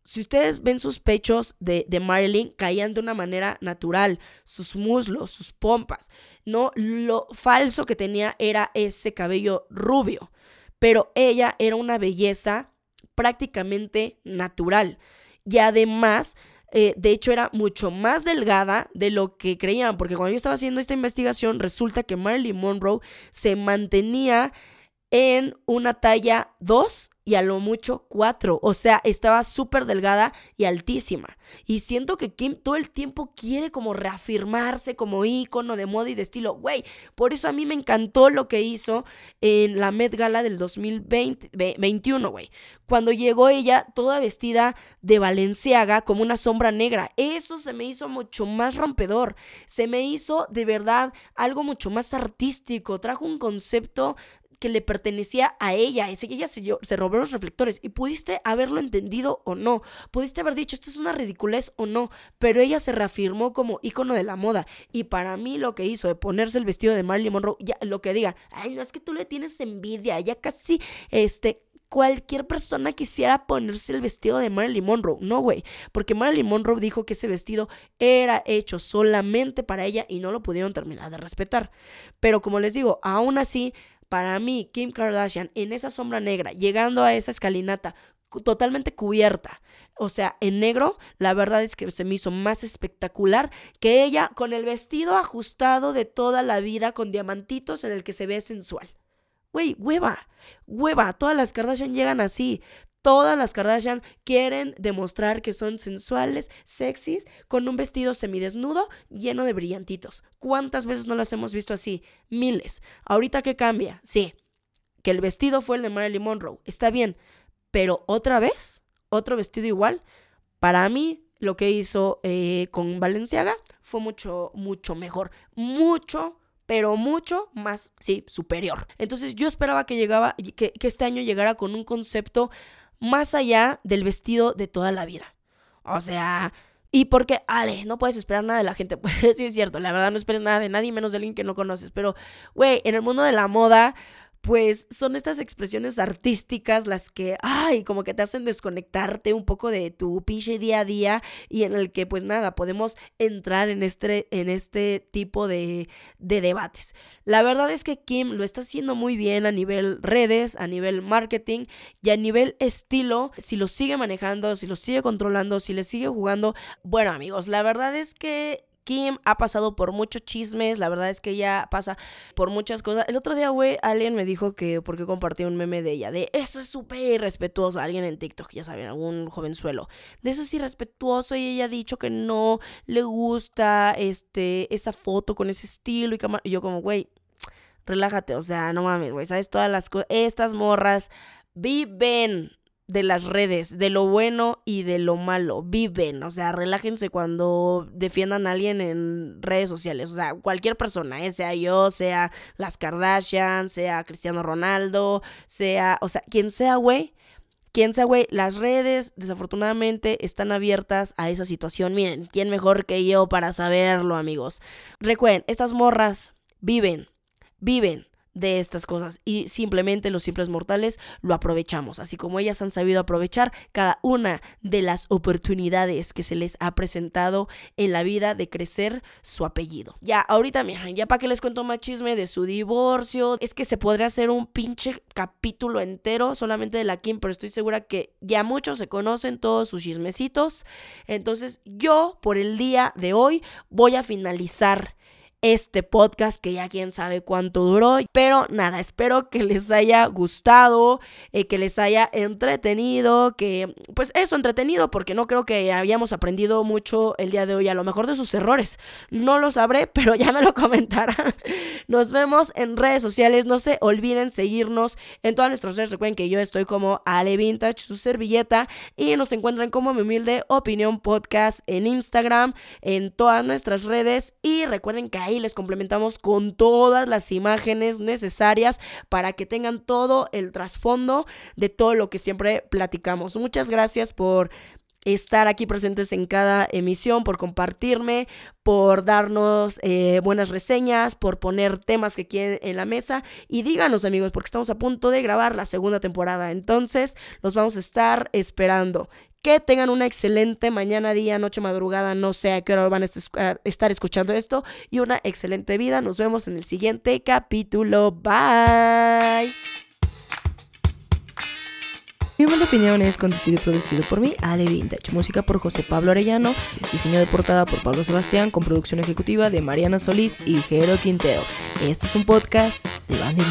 si ustedes ven sus pechos de, de, Marilyn, caían de una manera natural, sus muslos, sus pompas, ¿no? Lo falso que tenía era ese cabello rubio, pero ella era una belleza prácticamente natural. Y además, eh, de hecho, era mucho más delgada de lo que creían, porque cuando yo estaba haciendo esta investigación, resulta que Marilyn Monroe se mantenía en una talla 2 y a lo mucho cuatro. O sea, estaba súper delgada y altísima. Y siento que Kim todo el tiempo quiere como reafirmarse como ícono de moda y de estilo. Güey, por eso a mí me encantó lo que hizo en la Met Gala del 2021, güey. Cuando llegó ella toda vestida de Valenciaga como una sombra negra. Eso se me hizo mucho más rompedor. Se me hizo de verdad algo mucho más artístico. Trajo un concepto que le pertenecía a ella. Ese, ella se, se robó los reflectores y pudiste haberlo entendido o no. Pudiste haber dicho esto es una ridiculez o no. Pero ella se reafirmó como ícono de la moda. Y para mí lo que hizo de ponerse el vestido de Marilyn Monroe, ya lo que digan, ay, no es que tú le tienes envidia. Ya casi, este, cualquier persona quisiera ponerse el vestido de Marilyn Monroe. No, güey, porque Marilyn Monroe dijo que ese vestido era hecho solamente para ella y no lo pudieron terminar de respetar. Pero como les digo, aún así, para mí, Kim Kardashian en esa sombra negra, llegando a esa escalinata totalmente cubierta, o sea, en negro, la verdad es que se me hizo más espectacular que ella con el vestido ajustado de toda la vida con diamantitos en el que se ve sensual. Güey, hueva, hueva, todas las Kardashian llegan así, Todas las Kardashian quieren demostrar que son sensuales, sexys, con un vestido semidesnudo lleno de brillantitos. ¿Cuántas veces no las hemos visto así? Miles. Ahorita que cambia, sí. Que el vestido fue el de Marilyn Monroe. Está bien. Pero otra vez, otro vestido igual. Para mí, lo que hizo eh, con Valenciaga fue mucho, mucho mejor. Mucho pero mucho más, sí, superior. Entonces yo esperaba que llegaba, que, que, este año llegara con un concepto más allá del vestido de toda la vida. O sea, y porque, Ale, no puedes esperar nada de la gente. Pues sí es cierto, la verdad no esperes nada de nadie menos de alguien que no conoces. Pero, güey, en el mundo de la moda, pues son estas expresiones artísticas las que, ay, como que te hacen desconectarte un poco de tu pinche día a día y en el que, pues nada, podemos entrar en este, en este tipo de, de debates. La verdad es que Kim lo está haciendo muy bien a nivel redes, a nivel marketing y a nivel estilo. Si lo sigue manejando, si lo sigue controlando, si le sigue jugando, bueno amigos, la verdad es que Kim ha pasado por muchos chismes, la verdad es que ella pasa por muchas cosas. El otro día, güey, alguien me dijo que porque compartí un meme de ella, de eso es súper irrespetuoso, alguien en TikTok, ya saben, algún jovenzuelo, de eso es irrespetuoso y ella ha dicho que no le gusta este esa foto con ese estilo y, y yo como, güey, relájate, o sea, no mames, güey, sabes todas las cosas, estas morras viven de las redes, de lo bueno y de lo malo. Viven, o sea, relájense cuando defiendan a alguien en redes sociales. O sea, cualquier persona, ¿eh? sea yo, sea las Kardashian, sea Cristiano Ronaldo, sea, o sea, quien sea, güey. Quien sea, güey, las redes desafortunadamente están abiertas a esa situación. Miren, ¿quién mejor que yo para saberlo, amigos? Recuerden, estas morras viven, viven de estas cosas y simplemente los simples mortales lo aprovechamos, así como ellas han sabido aprovechar cada una de las oportunidades que se les ha presentado en la vida de crecer su apellido. Ya, ahorita, miren, ya para que les cuento más chisme de su divorcio, es que se podría hacer un pinche capítulo entero solamente de la Kim, pero estoy segura que ya muchos se conocen todos sus chismecitos. Entonces, yo por el día de hoy voy a finalizar este podcast que ya quién sabe cuánto duró. Pero nada, espero que les haya gustado, eh, que les haya entretenido, que pues eso, entretenido, porque no creo que hayamos aprendido mucho el día de hoy, a lo mejor de sus errores. No lo sabré, pero ya me lo comentarán. Nos vemos en redes sociales, no se olviden seguirnos en todas nuestras redes. Recuerden que yo estoy como Ale Vintage, su servilleta, y nos encuentran como mi humilde opinión podcast en Instagram, en todas nuestras redes. Y recuerden que ahí les complementamos con todas las imágenes necesarias para que tengan todo el trasfondo de todo lo que siempre platicamos. Muchas gracias por estar aquí presentes en cada emisión, por compartirme, por darnos eh, buenas reseñas, por poner temas que quieren en la mesa. Y díganos amigos, porque estamos a punto de grabar la segunda temporada. Entonces, los vamos a estar esperando. Que tengan una excelente mañana, día, noche, madrugada, no sé a qué hora van a estar escuchando esto. Y una excelente vida. Nos vemos en el siguiente capítulo. Bye. Mi humilde opinión es conducido y producido por mí, Ale Vintage. Música por José Pablo Arellano. Diseño de portada por Pablo Sebastián. Con producción ejecutiva de Mariana Solís y Jero Quintero. Esto es un podcast de Bandy